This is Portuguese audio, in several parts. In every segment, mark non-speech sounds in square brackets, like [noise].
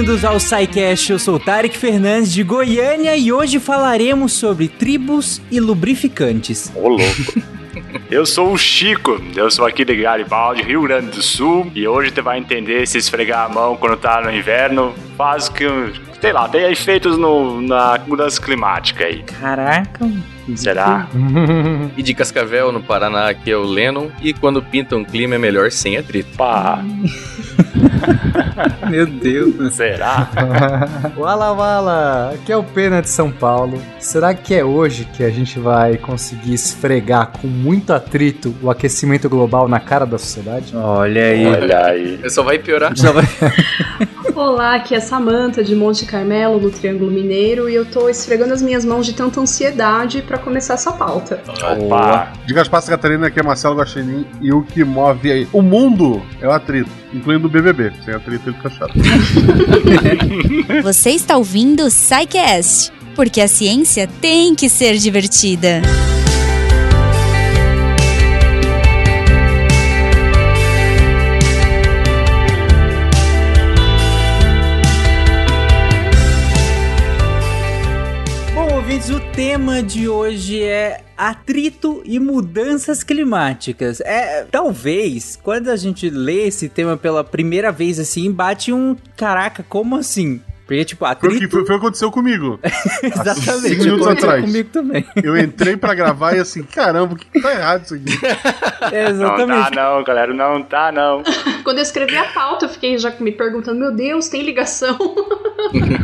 bem-vindos ao SciCast. Eu sou o Tarek Fernandes de Goiânia e hoje falaremos sobre tribos e lubrificantes. Ô, louco. Eu sou o Chico, eu sou aqui de Garibaldi, Rio Grande do Sul, e hoje você vai entender se esfregar a mão quando tá no inverno faz que, sei lá, tem efeitos no, na mudança climática aí. Caraca, Será? [laughs] E de Cascavel, no Paraná, aqui é o Lennon. E quando pinta um clima é melhor sem atrito. Pá, [laughs] meu Deus. será? Wala Wala, aqui é o Pena de São Paulo. Será que é hoje que a gente vai conseguir esfregar com muito atrito o aquecimento global na cara da sociedade? Olha aí. Olha aí. Só vai piorar. Só vai- [laughs] Olá, aqui é Samanta de Monte Carmelo, no Triângulo Mineiro, e eu tô esfregando as minhas mãos de tanta ansiedade pra começar essa pauta. Opa. De Gaspar Catarina, aqui é Marcelo Guaxinim, e o que move aí o mundo é o atrito, incluindo o BBB. Sem atrito ele fica chato. [laughs] Você está ouvindo o SciCast, porque a ciência tem que ser divertida. Bom, tema de hoje é atrito e mudanças climáticas. É, talvez, quando a gente lê esse tema pela primeira vez assim, bate um caraca, como assim? Porque, tipo, Foi o que, atrito. foi, foi o que aconteceu comigo. [laughs] Exatamente. cinco minutos atrás. comigo também. Eu entrei pra gravar e assim, caramba, o que, tá errado isso aqui? É, [laughs] Não exatamente. tá não, galera, não tá não. [laughs] Quando eu escrevi a pauta, eu fiquei já me perguntando: meu Deus, tem ligação?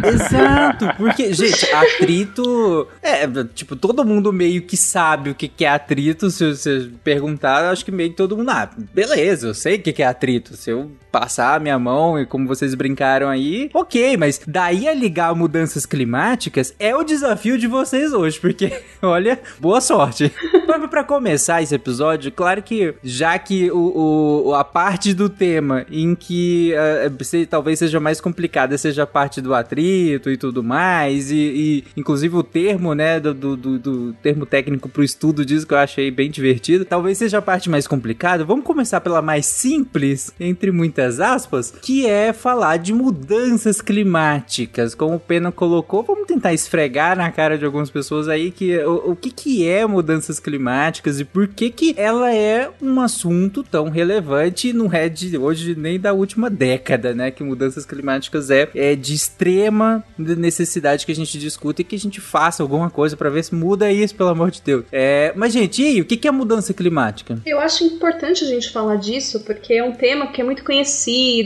Exato, porque, gente, atrito. É, tipo, todo mundo meio que sabe o que que é atrito. Se você perguntar, acho que meio que todo mundo. Ah, beleza, eu sei o que que é atrito. Se eu passar a minha mão e como vocês brincaram aí, ok, mas daí a ligar mudanças climáticas é o desafio de vocês hoje, porque, [laughs] olha, boa sorte. [laughs] Mas pra começar esse episódio, claro que já que o, o- a parte do tema em que ah, se- talvez seja mais complicada seja a parte do atrito e tudo mais, e, e, inclusive o termo, né, do, do, do- do termo técnico pro estudo disso que eu achei bem divertido, talvez seja a parte mais complicada. Vamos começar pela mais simples, entre muitas aspas, que é falar de mudanças climáticas. Como o Pena colocou, vamos tentar esfregar na cara de algumas pessoas aí que o, o que, que é mudanças climáticas e por que que ela é um assunto tão relevante não é hoje nem da última década, né? Que mudanças climáticas é, é de extrema necessidade que a gente discuta e que a gente faça alguma coisa pra ver se muda isso, pelo amor de Deus. É, mas, gente, e aí, o que que é mudança climática? Eu acho importante a gente falar disso, porque é um tema que é muito conhecido,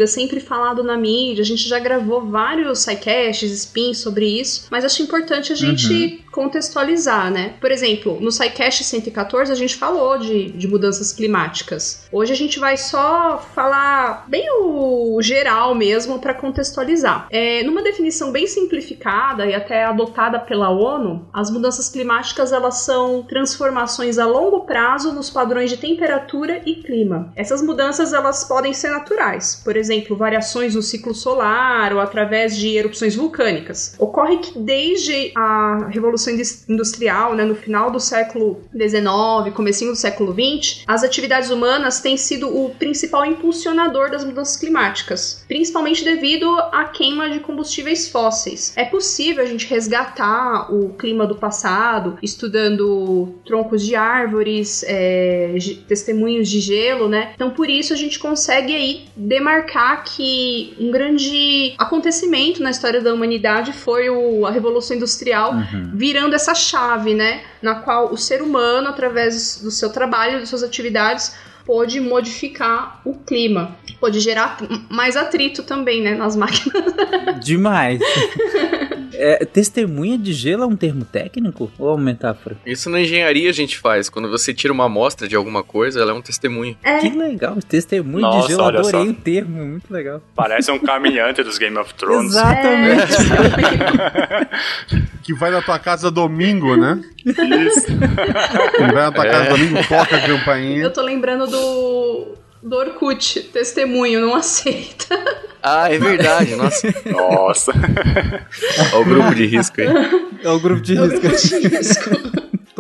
sempre falado na mídia, a gente já gravou vários sidecasts, spins sobre isso, mas acho importante a gente contextualizar, né? Por exemplo, no SciCast 114 a gente falou de, de mudanças climáticas. Hoje a gente vai só falar bem o geral mesmo para contextualizar. É, numa definição bem simplificada e até adotada pela ONU, as mudanças climáticas elas são transformações a longo prazo nos padrões de temperatura e clima. Essas mudanças elas podem ser naturais, por exemplo, variações no ciclo solar ou através de erupções vulcânicas. Ocorre que desde a Revolução Indus- Industrial, né, no final do século XIX, comecinho do século XX, as atividades humanas têm sido o principal impulsionador das mudanças climáticas, principalmente devido à queima de combustíveis fósseis. É possível a gente resgatar o clima do passado, estudando troncos de árvores, é, testemunhos de gelo, né? Então, por isso a gente consegue aí demarcar que um grande acontecimento na história da humanidade foi o- a Revolução Industrial virando essa chave, né? Na qual o ser humano, através do seu trabalho, das suas atividades, pôde modificar o clima. Pode gerar mais atrito também, né? Nas máquinas. [laughs] Demais. É, testemunha de gelo é um termo técnico ou é uma metáfora? Isso na engenharia a gente faz. Quando você tira uma amostra de alguma coisa, ela é um testemunho. É, Que legal, testemunho Nossa, de gelo, olha adorei só. o termo, muito legal. Parece um caminhante dos Game of Thrones. Exatamente. [laughs] Que vai na tua casa domingo, né? Isso. Ele vai na tua casa domingo, toca a campainha. eu tô lembrando do. Do Orkut, testemunho, não aceita. Ah, é verdade. Nossa, Nossa. olha o grupo de risco aí. É o grupo de É o risco. grupo de risco.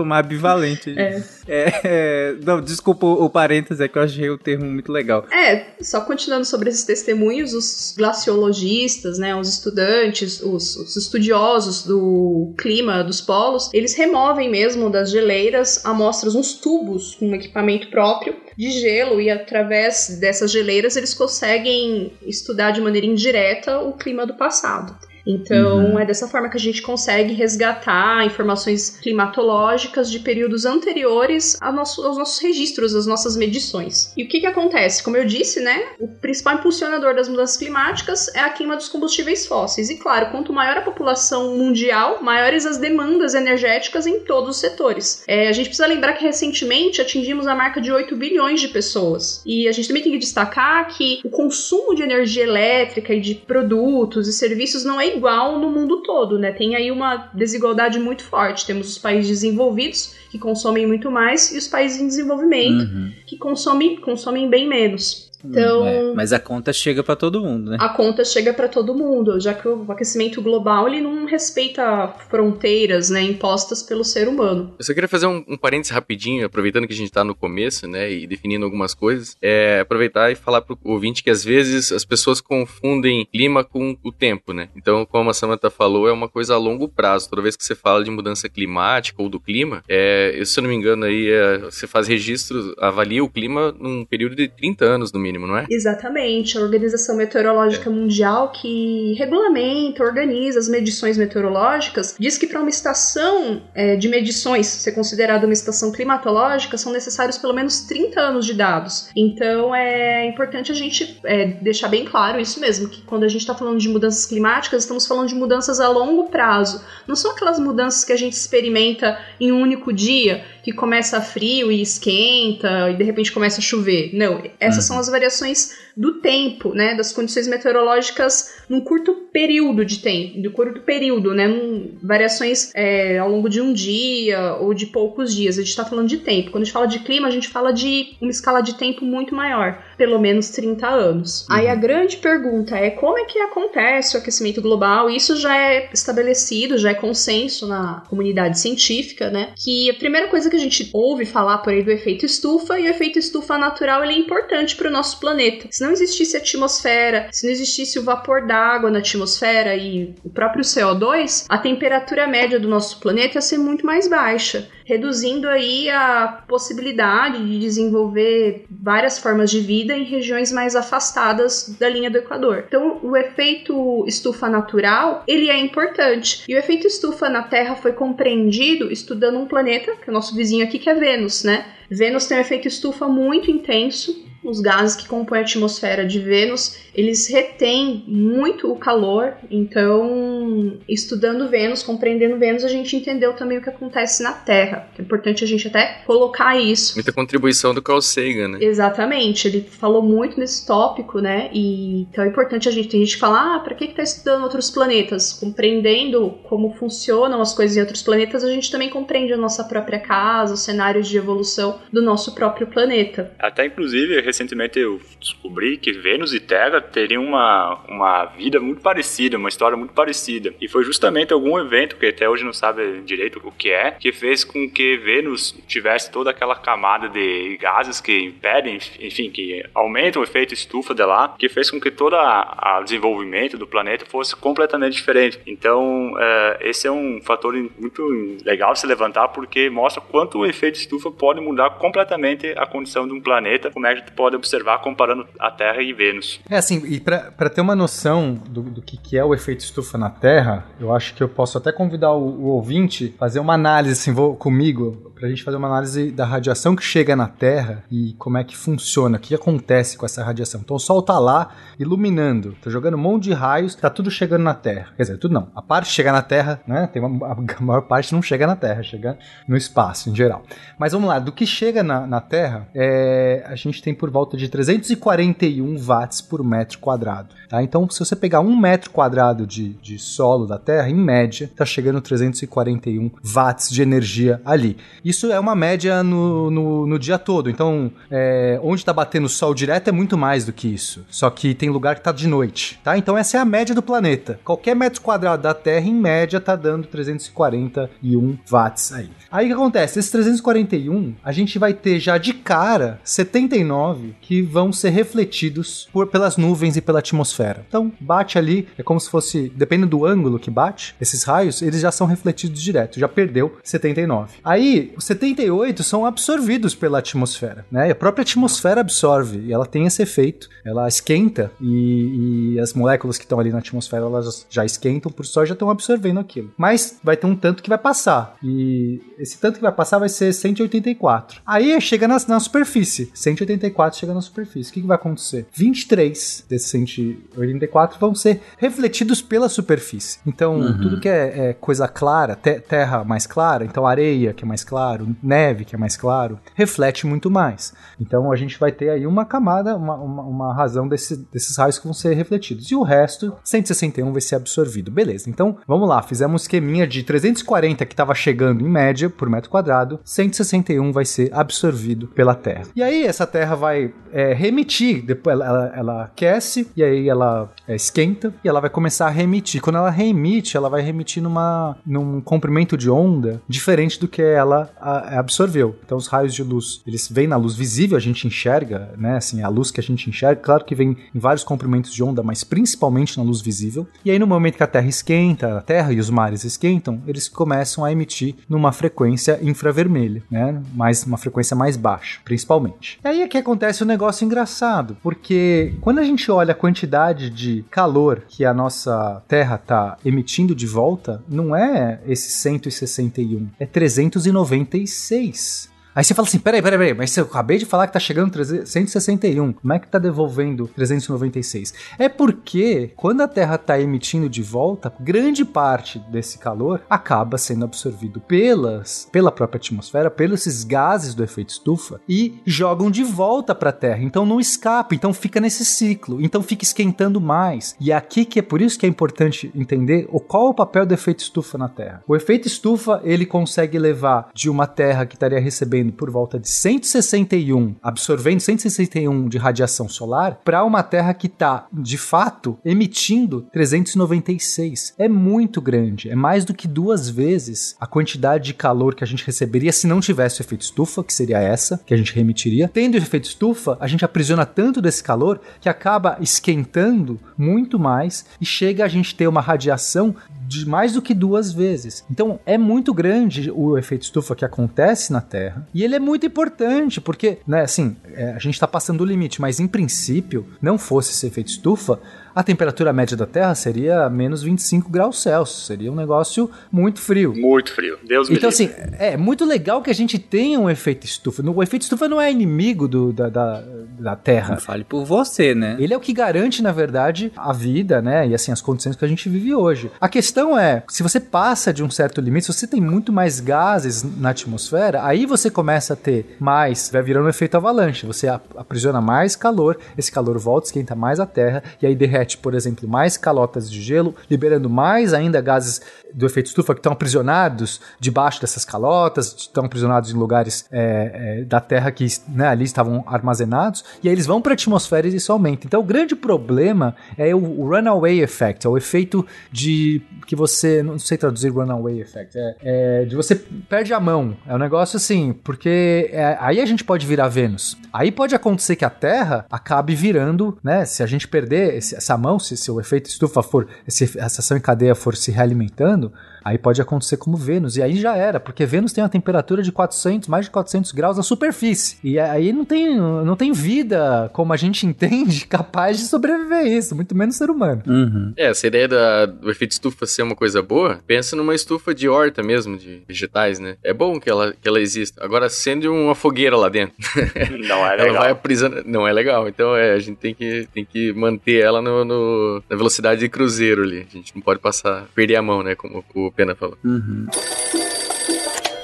Tomar bivalente. É. É, é, não, desculpa o, parênteses, é que eu achei o termo muito legal. É, só continuando sobre esses testemunhos, os glaciologistas, né, os estudantes, os, os estudiosos do clima dos polos, eles removem mesmo das geleiras amostras, uns tubos com um equipamento próprio de gelo e através dessas geleiras eles conseguem estudar de maneira indireta o clima do passado. Então, Uhum. é dessa forma que a gente consegue resgatar informações climatológicas de períodos anteriores a nosso- aos nossos registros, às nossas medições. E o que, que acontece? Como eu disse, né, o principal impulsionador das mudanças climáticas é a queima dos combustíveis fósseis. E claro, quanto maior a população mundial, maiores as demandas energéticas em todos os setores. É, a gente precisa lembrar que recentemente atingimos a marca de 8 bilhões de pessoas. E a gente também tem que destacar que o consumo de energia elétrica e de produtos e serviços não é igual no mundo todo, né? Tem aí uma desigualdade muito forte. Temos os países desenvolvidos que consomem muito mais e os países em desenvolvimento Uhum. que consomem, consomem bem menos. Então, É, mas a conta chega pra todo mundo, né? a conta chega para todo mundo, já que o aquecimento global ele não respeita fronteiras, né, impostas pelo ser humano. Eu só queria fazer um, um parênteses rapidinho, aproveitando que a gente tá no começo, né, e definindo algumas coisas. É aproveitar e falar pro ouvinte que às vezes as pessoas confundem clima com o tempo, né? Então, como a Samantha falou, é uma coisa a longo prazo. Toda vez que você fala de mudança climática ou do clima, é, eu, se eu não me engano, aí é, você faz registros, avalia o clima num período de 30 anos, no mínimo, não é? Exatamente, a Organização Meteorológica Mundial que regulamenta, organiza as medições meteorológicas, diz que para uma estação é, de medições ser considerada uma estação climatológica são necessários pelo menos 30 anos de dados. Então é importante a gente é, deixar bem claro isso mesmo, que quando a gente está falando de mudanças climáticas, estamos falando de mudanças a longo prazo. Não são aquelas mudanças que a gente experimenta em um único dia, que começa frio e esquenta e de repente começa a chover. Não, essas são as variações variações do tempo, né, das condições meteorológicas num curto período de tempo, de curto período, né, num- variações é, ao longo de um dia ou de poucos dias. A gente está falando de tempo. Quando a gente fala de clima, a gente fala de uma escala de tempo muito maior, pelo menos 30 anos. Aí a grande pergunta é como é que acontece o aquecimento global? Isso já é estabelecido, já é consenso na comunidade científica, né? Que a primeira coisa que a gente ouve falar por aí do efeito estufa e o efeito estufa natural ele é importante para o nosso planeta. Se não existisse a atmosfera, se não existisse o vapor d'água na atmosfera e o próprio CO2, a temperatura média do nosso planeta ia ser muito mais baixa, reduzindo aí a possibilidade de desenvolver várias formas de vida em regiões mais afastadas da linha do Equador. Então, o efeito estufa natural, ele é importante. E o efeito estufa na Terra foi compreendido estudando um planeta, que é o nosso vizinho aqui, que é Vênus, né? Vênus tem um efeito estufa muito intenso. Os gases que compõem a atmosfera de Vênus, eles retêm muito o calor. Então, estudando Vênus, compreendendo Vênus, a gente entendeu também o que acontece na Terra. É importante a gente até colocar isso. Muita contribuição do Carl Sagan, né? Exatamente, ele falou muito nesse tópico, né? E então é importante a gente. Tem gente que fala, ah, pra que, que tá estudando outros planetas? Compreendendo como funcionam as coisas em outros planetas, a gente também compreende a nossa própria casa, os cenários de evolução do nosso próprio planeta. Até inclusive, recentemente eu descobri que Vênus e Terra teriam uma, uma vida muito parecida, uma história muito parecida. E foi justamente algum evento, que até hoje não sabe direito o que é, que fez com que Vênus tivesse toda aquela camada de gases que impedem, enfim, que aumentam o efeito estufa de lá, que fez com que todo o desenvolvimento do planeta fosse completamente diferente. Então, é, esse é um fator muito legal de se levantar, porque mostra quanto o efeito estufa pode mudar completamente a condição de um planeta, como é que pode observar comparando a Terra e Vênus. É assim, e pra ter uma noção do, do que, que é o efeito estufa na Terra, eu acho que eu posso até convidar o, o ouvinte a fazer uma análise assim, vou, comigo, pra gente fazer uma análise da radiação que chega na Terra e como é que funciona, o que acontece com essa radiação. Então o Sol tá lá iluminando, tá jogando um monte de raios, tá tudo chegando na Terra. Quer dizer, tudo não. A parte chega na Terra, né? Tem uma, a maior parte não chega na Terra, chega no espaço em geral. Mas vamos lá, do que chega na, na Terra, é, a gente tem por volta de 341 watts por metro quadrado. Tá? Então, se você pegar um metro quadrado de, de solo da Terra, em média, está chegando 341 watts de energia ali. Isso é uma média no, no, no dia todo. Então, é, onde está batendo sol direto é muito mais do que isso. Só que tem lugar que está de noite. Tá? Então, essa é a média do planeta. Qualquer metro quadrado da Terra, em média, está dando 341 watts aí. Aí o que acontece? Esses 341, a gente vai ter já de cara 79 que vão ser refletidos por, pelas nuvens e pela atmosfera. Então, bate ali, é como se fosse, dependendo do ângulo que bate, esses raios, eles já são refletidos direto, já perdeu 79. Aí, os 78 são absorvidos pela atmosfera, né? E a própria atmosfera absorve, e ela tem esse efeito, ela esquenta e, e as moléculas que estão ali na atmosfera, elas já esquentam por só já estão absorvendo aquilo. Mas vai ter um tanto que vai passar, e esse tanto que vai passar vai ser 184. Aí chega na, na superfície, 184 chega na superfície. O que, que vai acontecer? 23 desses 184 vão ser refletidos pela superfície. Então, uhum. tudo que é, é coisa clara, te, terra mais clara, então areia, que é mais claro, neve, que é mais claro, reflete muito mais. Então, a gente vai ter aí uma camada, uma, uma, uma razão desse, desses raios que vão ser refletidos. E o resto, 161 vai ser absorvido. Beleza, então vamos lá, fizemos um esqueminha de 340 que estava chegando em média por metro quadrado, 161 vai ser absorvido pela Terra. E aí essa Terra vai é, remitir, depois ela, ela, ela, aquece e aí ela é, esquenta e ela vai começar a remitir. Quando ela remite, ela vai remitir numa, num comprimento de onda diferente do que ela a, absorveu. Então os raios de luz, eles vêm na luz visível, a gente enxerga, né? Assim, a luz que a gente enxerga, claro que vem em vários comprimentos de onda, mas principalmente na luz visível. E aí no momento que a Terra esquenta, a Terra e os mares esquentam, eles começam a emitir numa frequência infravermelha, né? Mais uma frequência mais baixa, principalmente. E aí é que acontece um negócio engraçado, porque quando a gente olha a quantidade de calor que a nossa Terra está emitindo de volta, não é esse 161, é 396. Aí você fala assim: peraí, peraí, peraí, mas eu acabei de falar que tá chegando 161. Como é que tá devolvendo 396? É porque quando a Terra tá emitindo de volta, grande parte desse calor acaba sendo absorvido pelas, pela própria atmosfera, pelos esses gases do efeito estufa e jogam de volta para a Terra. Então não escapa, então fica nesse ciclo, então fica esquentando mais. E é aqui que é por isso que é importante entender o qual é o papel do efeito estufa na Terra. O efeito estufa ele consegue levar de uma Terra que estaria recebendo recebendo por volta de 161, absorvendo 161 de radiação solar, para uma Terra que está, de fato, emitindo 396. É muito grande, é mais do que duas vezes a quantidade de calor que a gente receberia se não tivesse o efeito estufa, que seria essa, que a gente remitiria. Tendo o efeito estufa, a gente aprisiona tanto desse calor que acaba esquentando muito mais e chega a gente ter uma radiação de mais do que duas vezes. Então é muito grande o efeito estufa que acontece na Terra e ele é muito importante porque, né, assim, é, a gente está passando o limite, mas em princípio, não fosse esse efeito estufa, a temperatura média da Terra seria menos 25 graus Celsius. Seria um negócio muito frio. Muito frio. Deus me Então, assim, é muito legal que a gente tenha um efeito estufa. O efeito estufa não é inimigo do, da, da, da Terra. Não fale por você, né? Ele é o que garante, na verdade, a vida, né? E assim, as condições que a gente vive hoje. A questão é, se você passa de um certo limite, se você tem muito mais gases na atmosfera, aí você começa a ter mais, vai virando um efeito avalanche. Você aprisiona mais calor, esse calor volta, esquenta mais a Terra, e aí derrete derrete, por exemplo, mais calotas de gelo, liberando mais ainda gases do efeito estufa que estão aprisionados debaixo dessas calotas, estão aprisionados em lugares é, é, da Terra que né, ali estavam armazenados, e aí eles vão para a atmosfera e isso aumenta. Então o grande problema é o, runaway effect, é o efeito de que você, não sei traduzir runaway effect, é, é de você perde a mão. É um negócio assim, porque é, aí a gente pode virar Vênus. Aí pode acontecer que a Terra acabe virando, né? Se a gente perder esse, essa mão, se, se o efeito estufa for, se essa ação em cadeia for se realimentando, Aí pode acontecer como Vênus, e aí já era, porque Vênus tem uma temperatura de 400, mais de 400 graus na superfície. E aí não tem, não tem vida, como a gente [laughs] entende, capaz de sobreviver a isso, muito menos ser humano. Uhum. É, essa ideia da, do efeito estufa ser uma coisa boa, pensa numa estufa de horta mesmo, de vegetais, né? É bom que ela, que ela exista. Agora, sendo uma fogueira lá dentro. [laughs] Não é legal. ela vai aprisionar. Não é legal. Então, é, a gente tem que, tem que manter ela no, no, na velocidade de cruzeiro ali. A gente não pode passar, perder a mão, né? Como o Pena falou. Uhum.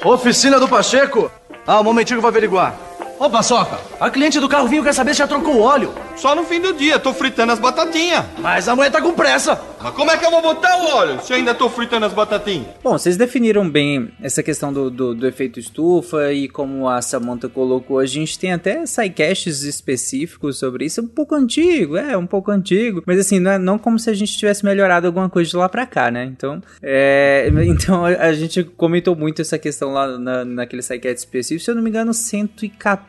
Oficina do Pacheco? Ah, um momentinho que eu vou averiguar. Ô, Paçoca, a cliente do carro vinho quer saber se já trocou o óleo. Só no fim do dia, tô fritando as batatinhas. Mas a mulher tá com pressa. Mas como é que eu vou botar o óleo se eu ainda tô fritando as batatinhas? Bom, vocês definiram bem essa questão do, do, do efeito estufa e como a Samantha colocou, a gente tem até sidecasts específicos sobre isso, um pouco antigo, é, um pouco antigo, mas assim, não, é, não como se a gente tivesse melhorado alguma coisa de lá pra cá, né? Então, é, [laughs] então a gente comentou muito essa questão lá na, naquele sidecast específico, se eu não me engano, 114,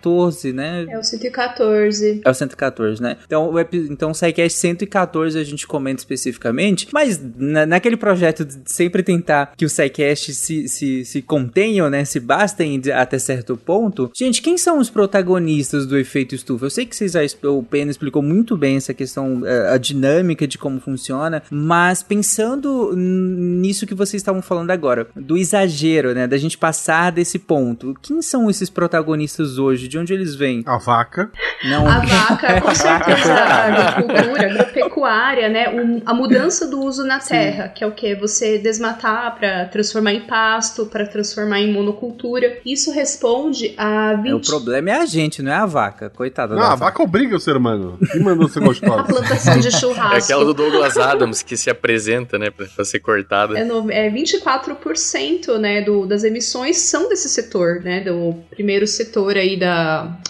né? É o 114. É o 114, né? Então, o, então o SciCast 114 a gente comenta especificamente, mas na, naquele projeto de sempre tentar que o SciCast se, se, se contenham, né? Se bastem até certo ponto. Gente, quem são os protagonistas do efeito estufa? Eu sei que vocês já, o Pena explicou muito bem essa questão, a, a dinâmica de como funciona, mas pensando nisso que vocês estavam falando agora, do exagero, né? Da gente passar desse ponto. Quem são esses protagonistas hoje? De onde eles vêm? A vaca. Não. A vaca, com [laughs] certeza, a agricultura, agropecuária, né? Um, a mudança do uso na terra, Sim. que é o que? Você desmatar para transformar em pasto, para transformar em monocultura. Isso responde a 20... É, o problema é a gente, não é a vaca. Coitada não, da a vaca obriga o ser humano. Quem mandou ser gostosa? a plantação de [laughs] churrasco. É aquela do Douglas Adams que se apresenta, né, pra, ser cortada. É, no, é 24%, né, do, das emissões são desse setor, né, do primeiro setor aí da,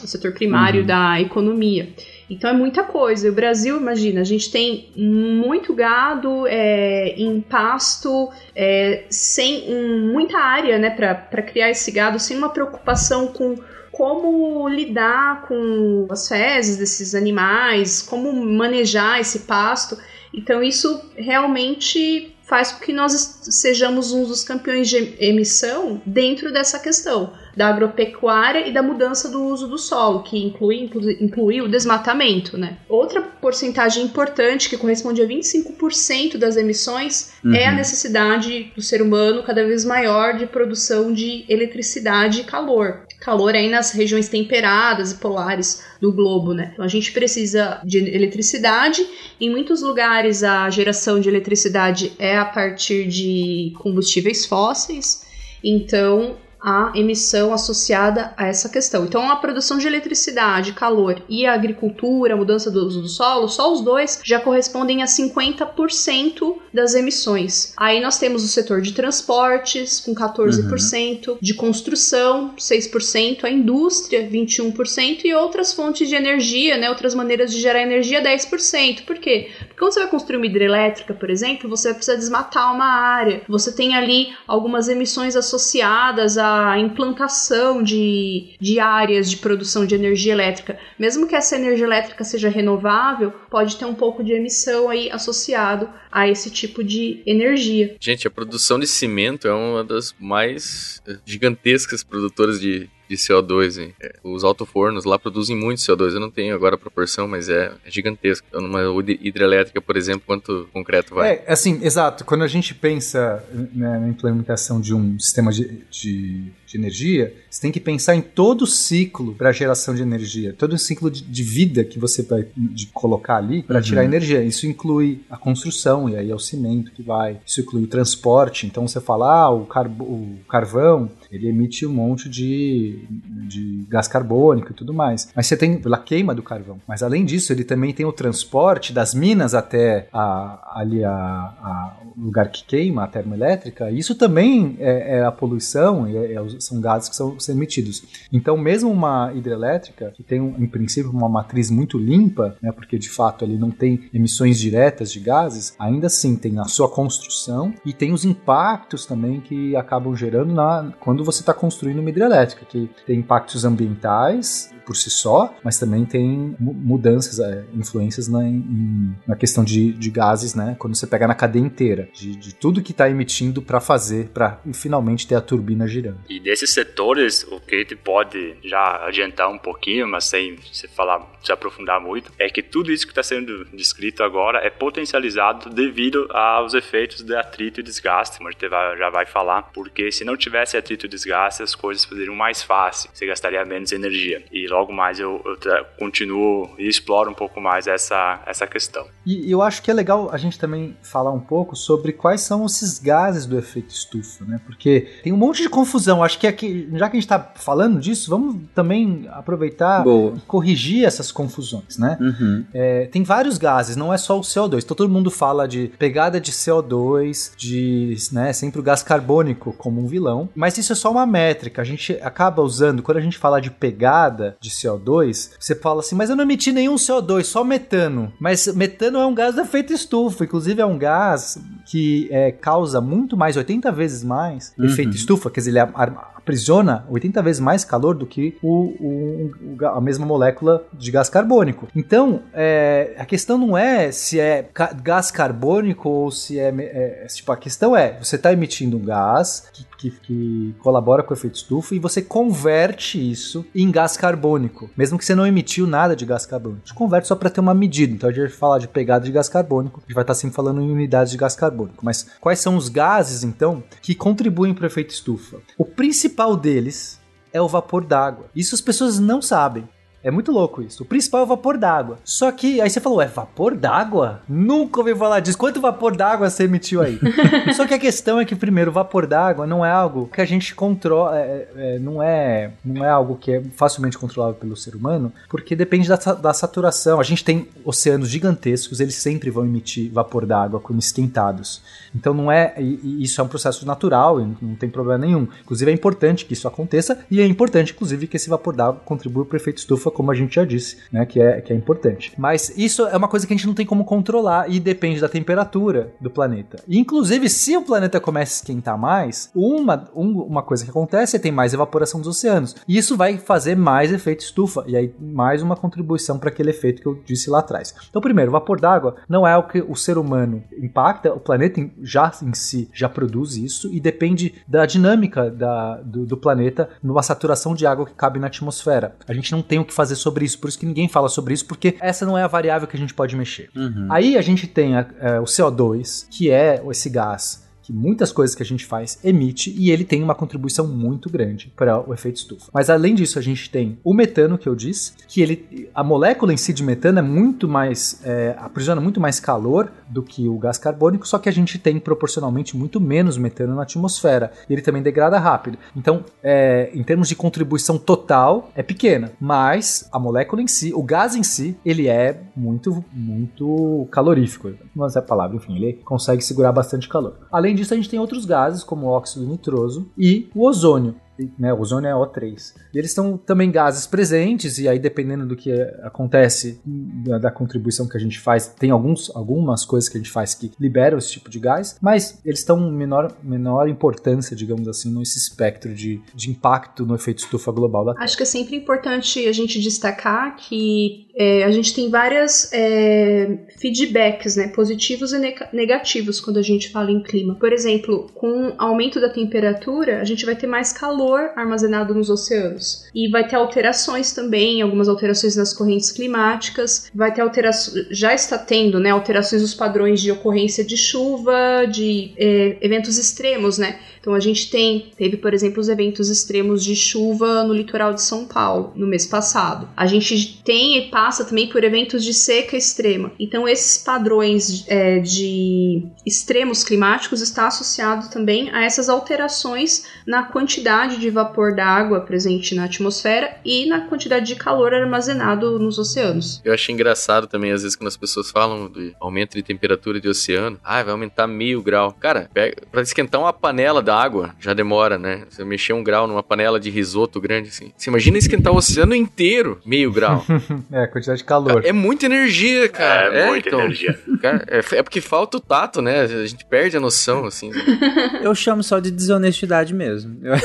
o setor primário uhum. da economia. Então é muita coisa. O Brasil, imagina, a gente tem muito gado é, em pasto, é, sem um, muita área né, para criar esse gado, sem uma preocupação com como lidar com as fezes desses animais, como manejar esse pasto. Então isso realmente faz com que nós sejamos um dos campeões de emissão dentro dessa questão da agropecuária e da mudança do uso do solo, que inclui, inclui, inclui o desmatamento. Né? Outra porcentagem importante, que corresponde a 25% das emissões, uhum. é a uhum. necessidade do ser humano cada vez maior de produção de eletricidade e calor. Calor aí nas regiões temperadas e polares do globo, né? Então a gente precisa de eletricidade. Em muitos lugares a geração de eletricidade é a partir de combustíveis fósseis. Então a emissão associada a essa questão. Então, a produção de eletricidade, calor e a agricultura, a mudança do uso do solo, só os dois já correspondem a 50% das emissões. Aí nós temos o setor de transportes, com 14%, uhum. de construção, 6%, a indústria, 21%, e outras fontes de energia, né, outras maneiras de gerar energia, 10%. Por quê? Porque quando você vai construir uma hidrelétrica, por exemplo, você precisa desmatar uma área, você tem ali algumas emissões associadas a implantação de, de áreas de produção de energia elétrica, mesmo que essa energia elétrica seja renovável, pode ter um pouco de emissão aí associado a esse tipo de energia. Gente, a produção de cimento é uma das mais gigantescas produtoras de, de CO2. Hein? É, os autofornos lá produzem muito CO2. Eu não tenho agora a proporção, mas é, é gigantesco. Então, numa hidrelétrica, por exemplo, quanto concreto vai? É, assim, exato. Quando a gente pensa né, na implementação de um sistema de, de, de, energia, você tem que pensar em todo o ciclo para geração de energia, todo o ciclo de, de vida que você vai colocar ali para uhum. tirar energia. Isso inclui a construção, e aí é o cimento que vai. Isso inclui o transporte. Então você fala, ah, o, carbo, o carvão ele emite um monte de, de gás carbônico e tudo mais. Mas você tem a queima do carvão. Mas além disso, ele também tem o transporte das minas até a, ali a, a lugar que queima, a termoelétrica. Isso também é, é a poluição, é, é, são gases que são, emitidos. Então, mesmo uma hidrelétrica, que tem, em princípio, uma matriz muito limpa, né, porque de fato ali não tem emissões diretas de gases, ainda assim tem a sua construção e tem os impactos também que acabam gerando na, quando você está construindo uma hidrelétrica, que tem impactos ambientais por si só, mas também tem mudanças, é, influências na, em, na questão de, de, gases, né? Quando você pega na cadeia inteira, de, de tudo que está emitindo para fazer, para finalmente ter a turbina girando. E desses setores, o que a pode já adiantar um pouquinho, mas sem se falar, se aprofundar muito, é que tudo isso que está sendo descrito agora é potencializado devido aos efeitos de atrito e desgaste, mas já vai falar, porque se não tivesse atrito e desgaste, as coisas seriam mais fáceis, você gastaria menos energia. E logo mais eu, eu continuo e exploro um pouco mais essa, essa questão. E eu acho que é legal a gente também falar um pouco sobre quais são esses gases do efeito estufa, né? Porque tem um monte de confusão. Acho que aqui, já que a gente tá falando disso, vamos também aproveitar Boa. e corrigir essas confusões, né? Uhum. É, tem vários gases, não é só o CO2. Então todo mundo fala de pegada de CO2, de né, sempre o gás carbônico como um vilão, mas isso é só uma métrica. A gente acaba usando, quando a gente fala de pegada de CO2, você fala assim, mas eu não emiti nenhum CO2, só metano. Mas metano é um gás do efeito estufa, inclusive é um gás que é, causa muito mais, 80 vezes mais Uhum. efeito estufa, quer dizer, ele a- aprisiona 80 vezes mais calor do que o, o- a mesma molécula de gás carbônico. Então, é, a questão não é se é ca- gás carbônico ou se é, é- é, Tipo, a questão é: você está emitindo um gás que, que- que colabora com o efeito estufa e você converte isso em gás carbônico, mesmo que você não emitiu nada de gás carbônico. A gente converte só para ter uma medida. Então, a gente vai falar de pegada de gás carbônico, a gente vai estar sempre falando em unidades de gás carbônico. Mas quais são os gases, então, que contribuem para o efeito estufa? O principal deles é o vapor d'água. Isso as pessoas não sabem. É muito louco isso. O principal é o vapor d'água. Só que aí você falou, é vapor d'água? Nunca ouvi falar disso. Quanto vapor d'água você emitiu aí? [laughs] Só que a questão é que, primeiro, o vapor d'água não é algo que a gente controla, é, é, não, é, não é algo que é facilmente controlável pelo ser humano, porque depende da, da saturação. A gente tem oceanos gigantescos, eles sempre vão emitir vapor d'água quando esquentados. Então não é. E, e isso é um processo natural e não tem problema nenhum. Inclusive é importante que isso aconteça e é importante, inclusive, que esse vapor d'água contribua para o efeito estufa, como a gente já disse, né? Que é, que é importante. Mas isso é uma coisa que a gente não tem como controlar e depende da temperatura do planeta. Inclusive, se o planeta começa a esquentar mais, uma, um- uma coisa que acontece é que tem mais evaporação dos oceanos. E isso vai fazer mais efeito estufa. E aí, mais uma contribuição para aquele efeito que eu disse lá atrás. Então, primeiro, o vapor d'água não é o que o ser humano impacta, o planeta já em si já produz isso e depende da dinâmica da, do, do planeta numa saturação de água que cabe na atmosfera. A gente não tem o que fazer sobre isso, por isso que ninguém fala sobre isso, porque essa não é a variável que a gente pode mexer. Uhum. Aí a gente tem a- é, o CO2, que é esse gás que muitas coisas que a gente faz emite e ele tem uma contribuição muito grande para o efeito estufa. Mas além disso, a gente tem o metano que eu disse, que ele, a molécula em si de metano é muito mais, é, aprisiona muito mais calor do que o gás carbônico, só que a gente tem proporcionalmente muito menos metano na atmosfera e ele também degrada rápido. Então, é, em termos de contribuição total, é pequena, mas a molécula em si, o gás em si, ele é muito, muito calorífico. Não é a palavra, enfim, ele consegue segurar bastante calor. Além disso, a gente tem outros gases, como o óxido nitroso e o ozônio. Né, ozônio é O3. E eles são também gases presentes, e aí, dependendo do que acontece, da, da contribuição que a gente faz, tem alguns, algumas coisas que a gente faz que liberam esse tipo de gás, mas eles estão menor, menor importância, digamos assim, nesse espectro de, de impacto no efeito estufa global da Terra. Acho que é sempre importante a gente destacar que é, a gente tem várias é, feedbacks, né, positivos e nega- negativos quando a gente fala em clima. Por exemplo, com aumento da temperatura, a gente vai ter mais calor armazenado nos oceanos e vai ter alterações também, algumas alterações nas correntes climáticas, vai ter alterações, já está tendo, né, alterações nos padrões de ocorrência de chuva, de é, eventos extremos, né? Então a gente tem, teve, por exemplo, os eventos extremos de chuva no litoral de São Paulo no mês passado. A gente tem e passa também por eventos de seca extrema. Então esses padrões é, de extremos climáticos está associado também a essas alterações na quantidade de vapor d'água presente na atmosfera e na quantidade de calor armazenado nos oceanos. Eu achei engraçado também, às vezes, quando as pessoas falam de aumento de temperatura de oceano. Ah, vai aumentar meio grau. Cara, pega, pra esquentar uma panela da água, já demora, né? Você mexer um grau numa panela de risoto grande, assim. Você imagina esquentar o oceano inteiro, meio grau. [laughs] É, a quantidade de calor. É muita energia, cara. É, muita então, energia. [laughs] cara, é, é porque falta o tato, né? A gente perde a noção, assim. [laughs] Eu chamo só de desonestidade mesmo. Eu...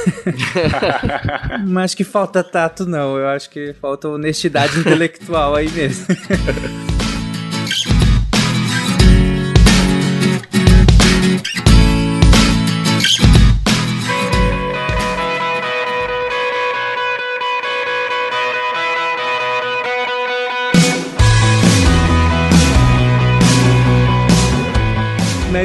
Mas acho que falta tato, não. Eu acho que falta honestidade intelectual aí mesmo.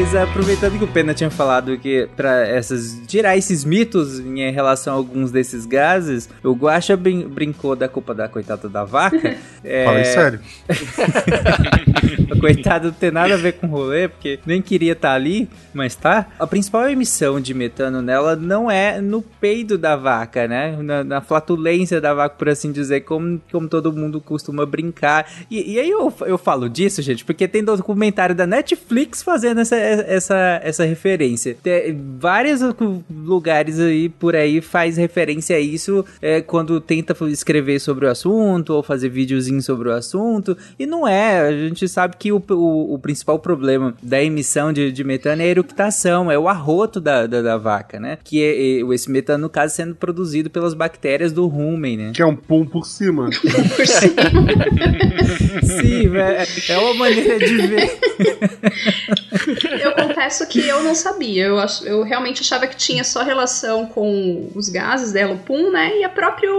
Mas Mas aproveitando que o Pena tinha falado que para essas tirar esses mitos em relação a alguns desses gases, o Guaxa brin brincou da culpa da coitada da vaca. [laughs] é... Falei sério. [laughs] Coitado não tem nada a ver com o rolê, porque nem queria estar tá ali, mas tá. A principal emissão de metano nela não é no peido da vaca, né? Na, na flatulência da vaca, por assim dizer, como, como todo mundo costuma brincar. E, e aí eu, eu falo disso, gente, porque tem documentário da Netflix fazendo essa, essa, essa referência. Tem vários lugares aí por aí faz referência a isso é, quando tenta escrever sobre o assunto ou fazer videozinho sobre o assunto. E não é, a gente sabe que o, o, o principal problema da emissão de, de, metano é a eructação, é o arroto da, da, da vaca, né? Que é, é, esse metano, no caso, sendo produzido pelas bactérias do rumen, né? Que é um pum por cima. por cima. [laughs] Sim, é, é uma maneira de ver. [laughs] eu confesso que eu não sabia. Eu, ach, eu realmente achava que tinha só relação com os gases dela, o pum, né? E a própria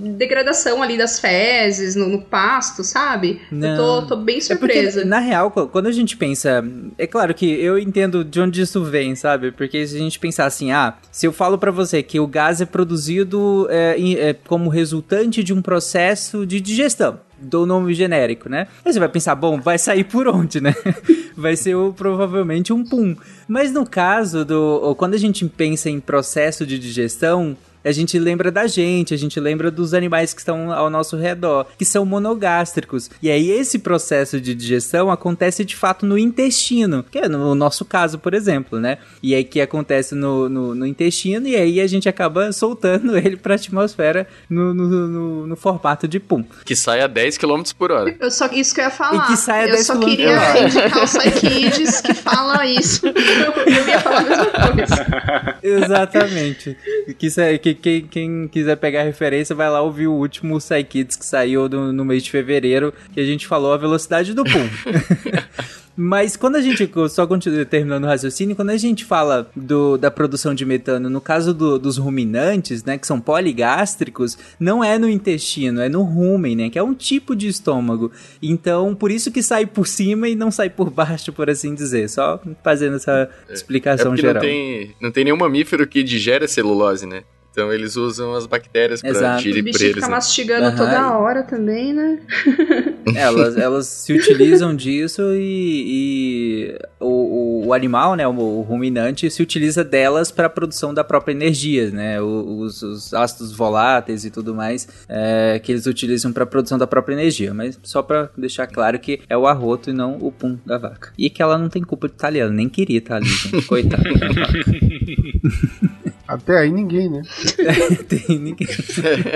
degradação ali das fezes no, no pasto, sabe? Não. Eu tô, tô bem surpresa. É porque, na real, quando a gente pensa. É claro que eu entendo de onde isso vem, sabe? Porque se a gente pensar assim, ah, se eu falo para você que o gás é produzido é, é, como resultante de um processo de digestão do nome genérico, né? Aí você vai pensar, bom, vai sair por onde, né? [laughs] vai ser provavelmente um pum. Mas no caso do. Quando a gente pensa em processo de digestão, a gente lembra da gente, a gente lembra dos animais que estão ao nosso redor, que são monogástricos. E aí esse processo de digestão acontece de fato no intestino, que é no nosso caso, por exemplo, né? E aí que acontece no, no, no intestino e aí a gente acaba [laughs] soltando ele para a atmosfera no, no, no, formato de pum. Que sai a 10 km por hora. Eu só, isso que eu ia falar. E que sai a 10 eu só queria indicar o Psykids que fala isso. Eu, [laughs] eu ia falar a mesma coisa. Exatamente. Que, que, quem, quem quiser pegar referência, vai lá ouvir o último Psykids que saiu do, no mês de fevereiro, que a gente falou a velocidade do pum. [laughs] Mas quando a gente, só continua terminando o raciocínio, quando a gente fala do, da produção de metano, no caso do, dos ruminantes, né, que são poligástricos, não é no intestino, é no rumen, né, que é um tipo de estômago. Então, por isso que sai por cima e não sai por baixo, por assim dizer. Só fazendo essa é. explicação é geral. Não tem, não tem nenhum mamífero que digere celulose, né? Então eles usam as bactérias para tirar por eles. O fica né? mastigando uhum. toda hora também, né? [laughs] elas, elas se utilizam disso e, e o, o, animal, né, o, o, ruminante, se utiliza delas para a produção da própria energia, né? Os, os ácidos voláteis e tudo mais é, que eles utilizam para a produção da própria energia. Mas só para deixar claro que é o arroto e não o pum da vaca. E que ela não tem culpa de italiano, nem queria estar ali, gente. Coitada da [laughs] vaca. Até aí ninguém, né? [laughs] Tem ninguém.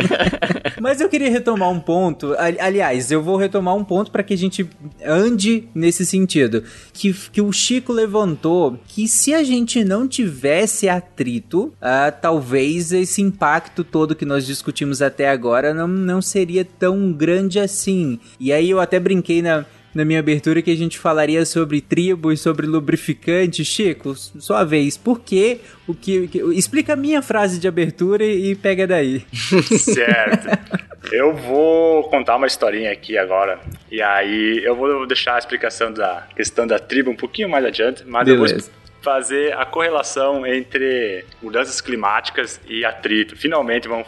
[laughs] Mas eu queria retomar um ponto. Aliás, eu vou retomar um ponto para que a gente ande nesse sentido. Que, que o Chico levantou que se a gente não tivesse atrito, uh, talvez esse impacto todo que nós discutimos até agora não, não seria tão grande assim. E aí eu até brinquei na na minha abertura que a gente falaria sobre tribos, sobre lubrificante. Chico, sua vez, por que o que, que explica a minha frase de abertura e, e pega daí. [laughs] [laughs] certo. Eu vou contar uma historinha aqui agora. E aí eu vou deixar a explicação da questão da tribo um pouquinho mais adiante, mas Beleza. eu vou fazer a correlação entre mudanças climáticas e atrito. Finalmente vamos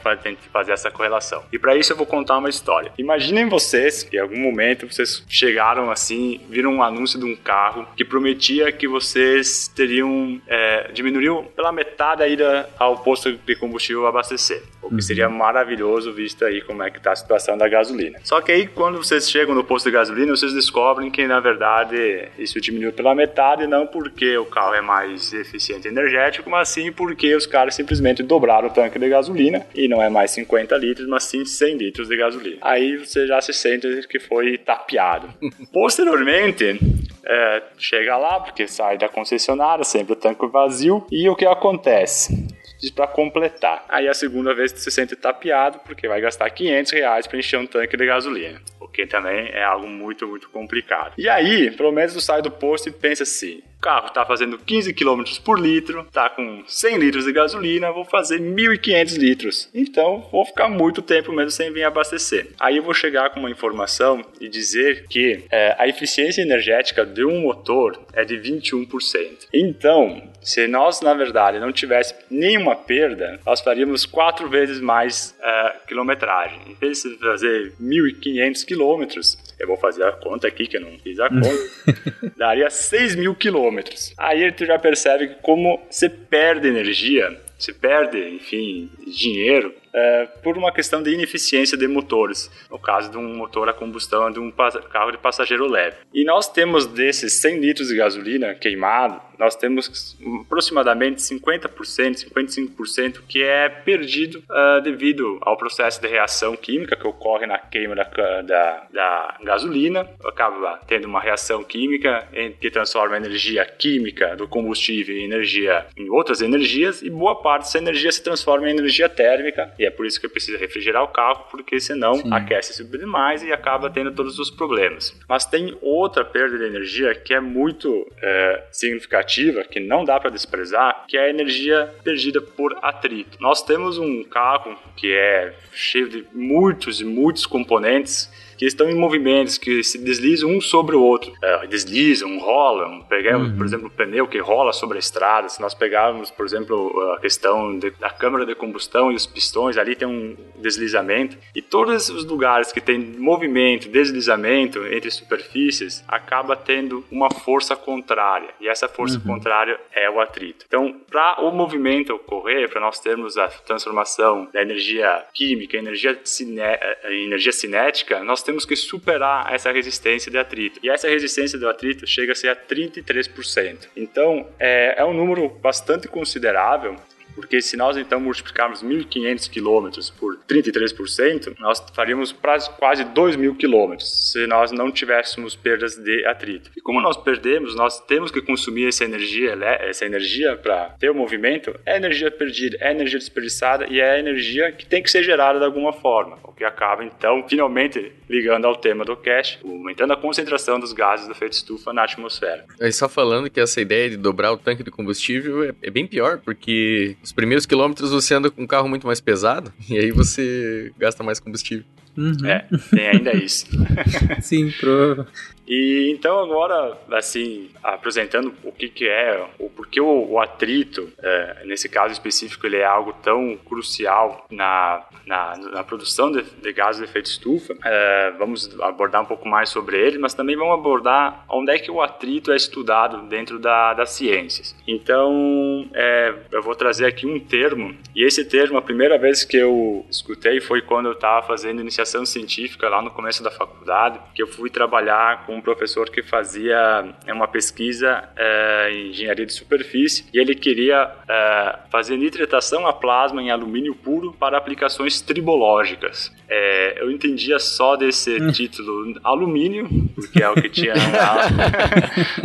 fazer essa correlação. E para isso eu vou contar uma história. Imaginem vocês que em algum momento vocês chegaram assim, viram um anúncio de um carro que prometia que vocês teriam é, diminuiriam pela metade a ida ao posto de combustível abastecer. O que uhum. seria maravilhoso visto aí como é que está a situação da gasolina. Só que aí quando vocês chegam no posto de gasolina, vocês descobrem que na verdade isso diminuiu pela metade, não porque o carro é mais eficiente energético, mas sim porque os caras simplesmente dobraram o tanque de gasolina e não é mais 50 litros, mas sim 100 litros de gasolina. Aí você já se sente que foi tapeado. [laughs] Posteriormente, é, chega lá, porque sai da concessionária, sempre o tanque vazio, e o que acontece? para completar. Aí a segunda vez você se sente tapeado porque vai gastar 500 reais para encher um tanque de gasolina. Que também é algo muito, muito complicado. E aí, pelo menos, tu sai do posto e pensa assim: o carro está fazendo 15 km por litro, está com 100 litros de gasolina, vou fazer 1.500 litros. Então, vou ficar muito tempo mesmo sem vir abastecer. Aí eu vou chegar com uma informação e dizer que é, a eficiência energética de um motor é de 21%. Então, se nós, na verdade, não tivéssemos nenhuma perda, nós faríamos quatro vezes mais uh, quilometragem. Em vez de fazer 1.500 quilômetros, eu vou fazer a conta aqui, que eu não fiz a [laughs] conta, daria 6 mil quilômetros. Aí tu já percebe como você perde energia, se perde, enfim, dinheiro é, por uma questão de ineficiência de motores, no caso de um motor a combustão de um carro de passageiro leve. E nós temos desses 100 litros de gasolina queimado, nós temos aproximadamente 50%, 55% que é perdido uh, devido ao processo de reação química que ocorre na queima da, da, da gasolina, acaba tendo uma reação química que transforma a energia química do combustível em energia em outras energias e boa parte dessa energia se transforma em energia térmica e é por isso que precisa refrigerar o carro, porque senão Sim. aquece demais e acaba tendo todos os problemas. Mas tem outra perda de energia que é muito é, significativa, que não dá para desprezar, que é a energia perdida por atrito. Nós temos um carro que é cheio de muitos e muitos componentes que estão em movimentos, que se deslizam um sobre o outro. É, deslizam, rolam. Pegamos, uhum. por exemplo, o pneu que rola sobre a estrada. Se nós pegarmos, por exemplo, a questão de, da câmara de combustão e os pistões, ali tem um deslizamento. E todos os lugares que tem movimento, deslizamento entre superfícies, acaba tendo uma força contrária. E essa força uhum. contrária é o atrito. Então, para o movimento ocorrer, para nós termos a transformação da energia química, energia, ciné energia cinética, nós temos temos que superar essa resistência de atrito. E essa resistência do atrito chega a ser a 33%. Então, é, é um número bastante considerável porque se nós então multiplicarmos 1.500 quilômetros por 33%, nós faríamos quase 2.000 quilômetros se nós não tivéssemos perdas de atrito. E como nós perdemos, nós temos que consumir essa energia, essa energia para ter o movimento, é energia perdida, é energia desperdiçada e é energia que tem que ser gerada de alguma forma, o que acaba então finalmente ligando ao tema do cache, aumentando a concentração dos gases do efeito estufa na atmosfera. Aí só falando que essa ideia de dobrar o tanque de combustível é, é bem pior, porque os primeiros quilômetros você anda com um carro muito mais pesado [laughs] e aí você gasta mais combustível. Uhum. É, tem ainda isso. [laughs] Sim, prova. E então agora, assim, apresentando o que, que é, o porquê o, o atrito, é, nesse caso específico, ele é algo tão crucial na, na, na produção de, de gases de efeito estufa, é, vamos abordar um pouco mais sobre ele, mas também vamos abordar onde é que o atrito é estudado dentro da, das ciências. Então, é, eu vou trazer aqui um termo, e esse termo, a primeira vez que eu escutei foi quando eu estava fazendo iniciação científica lá no começo da faculdade, que eu fui trabalhar com um professor que fazia é, uma pesquisa é, em engenharia de superfície e ele queria é, fazer nitratação a plasma em alumínio puro para aplicações tribológicas. É, eu entendia só desse hum. título alumínio, porque é o que tinha na,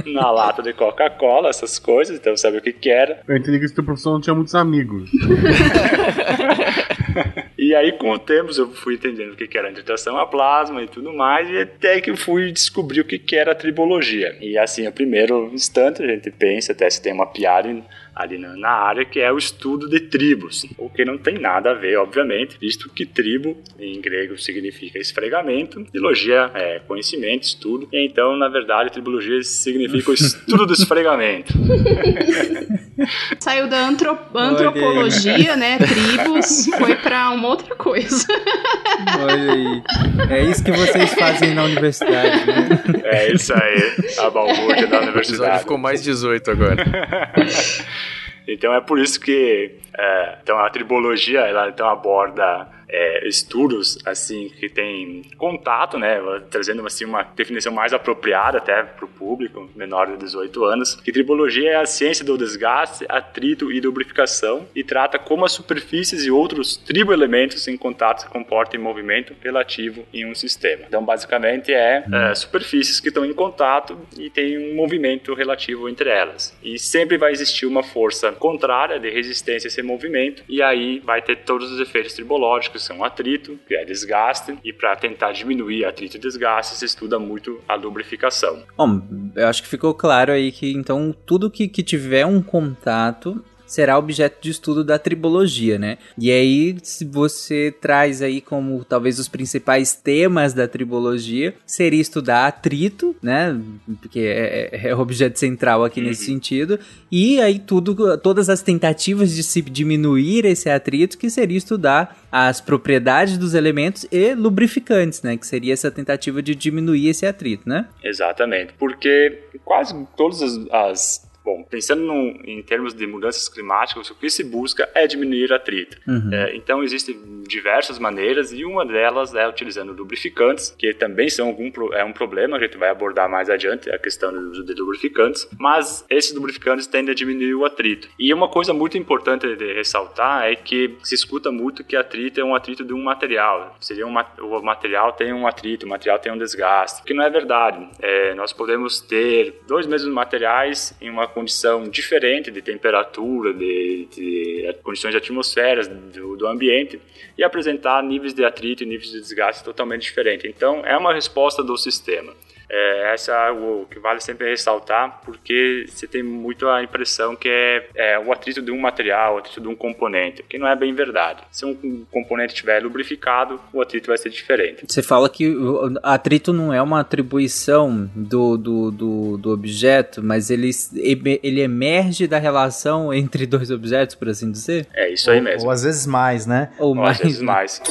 [laughs] na lata de Coca-Cola, essas coisas, então sabia o que, que era. Eu entendi que esse professor não tinha muitos amigos. [laughs] e aí, com o tempo, eu fui entendendo o que era nitratação a plasma e tudo mais, e até que fui descobrir o que era a tribologia. E assim, o primeiro instante, a gente pensa, até se tem uma piada ali na, área, que é o estudo de tribos, o que não tem nada a ver, obviamente, visto que tribo em grego significa esfregamento, trilogia é conhecimento, estudo, e então, na verdade, tribologia significa o [laughs] estudo do esfregamento. [laughs] Saiu da antrop antropologia, né, tribos, foi para uma outra coisa. Olha aí. É isso que vocês fazem na universidade, né? É isso aí, a balbúrdia da universidade. ficou mais 18 agora. [laughs] Então é por isso que é, então a tribologia ela então aborda é, estudos assim que tem contato, né, trazendo assim uma definição mais apropriada até para o público menor de 18 anos, que tribologia é a ciência do desgaste, atrito e lubrificação e trata como as superfícies e outros triboelementos em contato se comportam em movimento relativo em um sistema. Então, basicamente é, é superfícies que estão em contato e tem um movimento relativo entre elas. E sempre vai existir uma força contrária de resistência a esse movimento e aí vai ter todos os efeitos tribológicos são atrito, que é desgaste, e para tentar diminuir atrito e desgaste, se estuda muito a lubrificação. Bom, eu acho que ficou claro aí que então tudo que, que tiver um contato será objeto de estudo da tribologia, né? E aí, se você traz aí como talvez os principais temas da tribologia, seria estudar atrito, né? Porque é, é, é o objeto central aqui uhum. nesse sentido. E aí tudo, todas as tentativas de se diminuir esse atrito, que seria estudar as propriedades dos elementos e lubrificantes, né? Que seria essa tentativa de diminuir esse atrito, né? Exatamente, porque quase todas as, as Bom, pensando no, em termos de mudanças climáticas, o que se busca é diminuir atrito. Uhum. É, então, existem diversas maneiras e uma delas é utilizando lubrificantes, que também são algum, é um problema, a gente vai abordar mais adiante a questão do uso de lubrificantes, mas esses lubrificantes tendem a diminuir o atrito. E uma coisa muito importante de ressaltar é que se escuta muito que atrito é um atrito de um material. Seria um, o material tem um atrito, o material tem um desgaste, que não é verdade. É, nós podemos ter dois mesmos materiais em uma condição diferente de temperatura, de, de condições de atmosfera do, do ambiente e apresentar níveis de atrito e níveis de desgaste totalmente diferentes. Então, é uma resposta do sistema. É, essa é algo que vale sempre ressaltar, porque você tem muito a impressão que é, é, o atrito de um material, o atrito de um componente, que não é bem verdade. Se um componente estiver lubrificado, o atrito vai ser diferente. Você fala que o atrito não é uma atribuição do, do, do, do objeto, mas ele, ele emerge da relação entre dois objetos, por assim dizer? É isso aí mesmo. Ou, ou às vezes mais, né? Ou, ou mais. às vezes mais.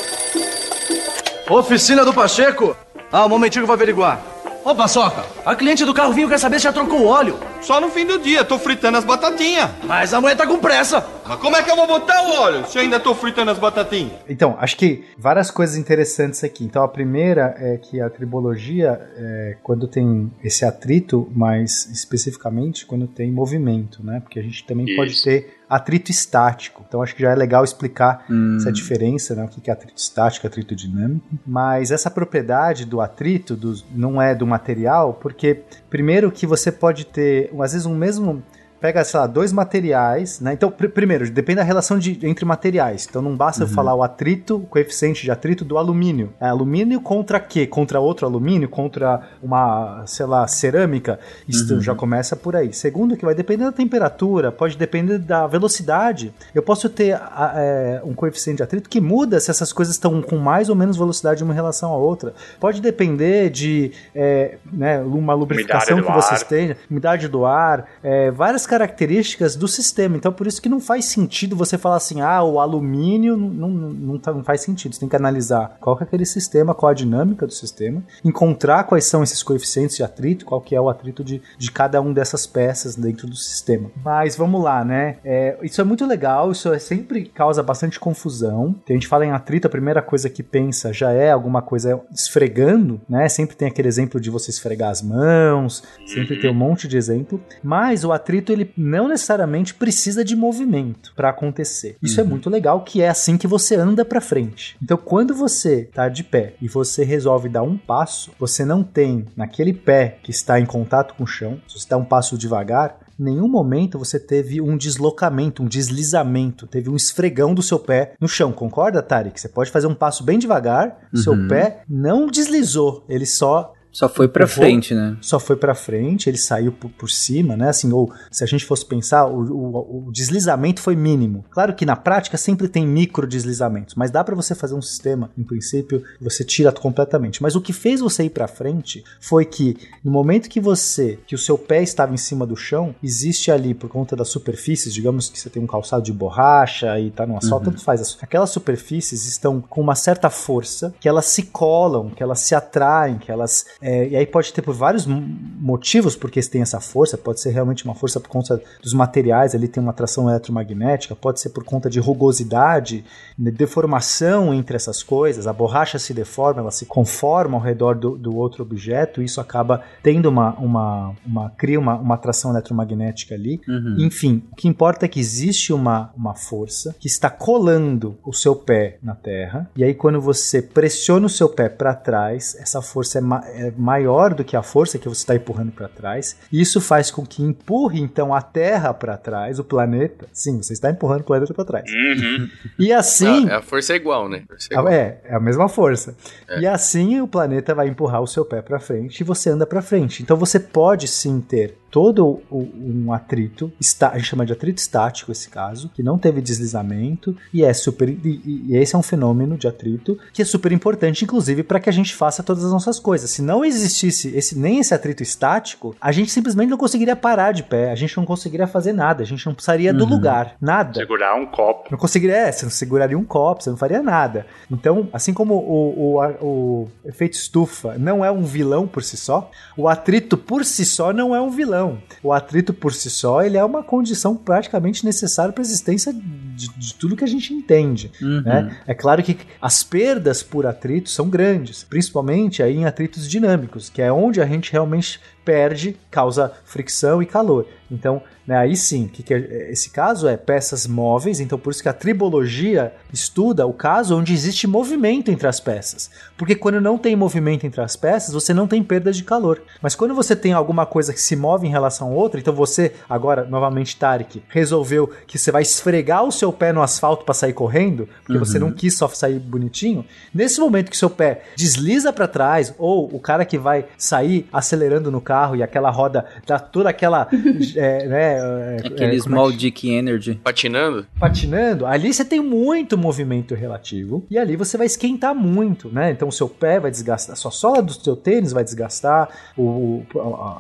Oficina do Pacheco? Ah, um momentinho que eu vou averiguar. Ô, Paçoca, a cliente do carro vinho quer saber se já trocou o óleo. Só no fim do dia, tô fritando as batatinhas. Mas a mulher tá com pressa. Mas como é que eu vou botar o óleo se eu ainda tô fritando as batatinhas? Então, acho que várias coisas interessantes aqui. Então, a primeira é que a tribologia, é, quando tem esse atrito, mais especificamente quando tem movimento, né? Porque a gente também Isso. pode ter atrito estático. Então acho que já é legal explicar hum. essa diferença, né? O que é atrito estático, atrito dinâmico. Mas essa propriedade do atrito do, não é do material, porque primeiro que você pode ter, às vezes, um mesmo pega, sei lá, dois materiais, né? Então, pr primeiro, depende da relação de, entre materiais. Então, não basta uhum. falar o atrito, o coeficiente de atrito do alumínio. É alumínio contra quê? Contra outro alumínio? Contra uma, sei lá, cerâmica? Isso uhum. já começa por aí. Segundo, que vai depender da temperatura, pode depender da velocidade. Eu posso ter a, é, um coeficiente de atrito que muda se essas coisas estão com mais ou menos velocidade uma em relação à outra. Pode depender de é, né, uma lubrificação que vocês tenham, umidade do ar, é, várias características do sistema. Então, por isso que não faz sentido você falar assim, ah, o alumínio não, não, não, tá, não faz sentido. Você tem que analisar qual que é aquele sistema, qual a dinâmica do sistema, encontrar quais são esses coeficientes de atrito, qual que é o atrito de, de cada um dessas peças dentro do sistema. Mas vamos lá, né? É, isso é muito legal, isso é, sempre causa bastante confusão. a gente fala em atrito, a primeira coisa que pensa já é alguma coisa esfregando, né? Sempre tem aquele exemplo de você esfregar as mãos, sempre tem um monte de exemplo. Mas o atrito, ele não necessariamente precisa de movimento para acontecer. Isso é uhum. é muito legal, que é assim que você anda para frente. Então, quando você tá de pé e você resolve dar um passo, você não tem naquele pé que está em contato com o chão, se você dá um passo devagar, em nenhum momento você teve um deslocamento, um deslizamento, teve um esfregão do seu pé no chão, concorda, Tarek? Você pode fazer um passo bem devagar, uhum. seu pé não deslizou, ele só só foi para frente, né? Só foi para frente, ele saiu por, por, cima, né? Assim, ou se a gente fosse pensar, o, o, o, deslizamento foi mínimo. Claro que na prática sempre tem micro deslizamentos, mas dá para você fazer um sistema, em princípio, você tira completamente. Mas o que fez você ir para frente foi que no momento que você, que o seu pé estava em cima do chão, existe ali por conta das superfícies, digamos que você tem um calçado de borracha e tá no asfalto, uhum. tanto faz. Aquelas superfícies estão com uma certa força que elas se colam, que elas se atraem, que elas é, e aí pode ter por vários motivos porque tem essa força, pode ser realmente uma força por conta dos materiais, ali tem uma atração eletromagnética, pode ser por conta de rugosidade, de deformação entre essas coisas, a borracha se deforma, ela se conforma ao redor do, do outro objeto, e isso acaba tendo uma, uma, uma cria uma, uma atração eletromagnética ali. Uhum. Enfim, o que importa é que existe uma, uma força que está colando o seu pé na terra, e aí quando você pressiona o seu pé para trás, essa força é é maior do que a força que você está empurrando para trás. Isso faz com que empurre então a Terra para trás, o planeta. Sim, você está empurrando o planeta para trás. Uhum. E assim. Ah, a força é igual, né? É, igual. é, é a mesma força. E assim o planeta vai empurrar o seu pé para frente e você anda para frente. Então você pode sim ter todo o, um atrito, está, a gente chama de atrito estático esse caso, que não teve deslizamento e é super e, e esse é um fenômeno de atrito que é super importante, inclusive para que a gente faça todas as nossas coisas. Se não existisse esse nem esse atrito estático, a gente simplesmente não conseguiria parar de pé, a gente não conseguiria fazer nada, a gente não precisaria do lugar, nada. Segurar um copo. Não conseguiria, é, você não seguraria um copo, você não faria nada. Então, assim como o, o, o efeito estufa não é um vilão por si só, o atrito por si só não é um vilão. O atrito por si só, ele é uma condição praticamente necessária para a existência de, de tudo que a gente entende. Uhum. né? É claro que as perdas por atrito são grandes, principalmente aí em atritos dinâmicos, que é onde a gente realmente perde, causa fricção e calor. Então, né, aí sim, que, que é, esse caso é peças móveis, então por isso que a tribologia estuda o caso onde existe movimento entre as peças. Porque quando não tem movimento entre as peças, você não tem perda de calor. Mas quando você tem alguma coisa que se move em relação a outra, então você, agora, novamente, Tarek, resolveu que você vai esfregar o seu pé no asfalto para sair correndo, porque você não quis só sair bonitinho, nesse momento que seu pé desliza para trás, ou o cara que vai sair acelerando no carro e aquela roda dá toda aquela. [laughs] é, né, é, Aquele é, como é small que- dick energy. Patinando? patinando, ali você tem muito movimento relativo e ali você vai esquentar muito, né? Então o seu pé vai desgastar, a sua sola do seu tênis vai desgastar, o,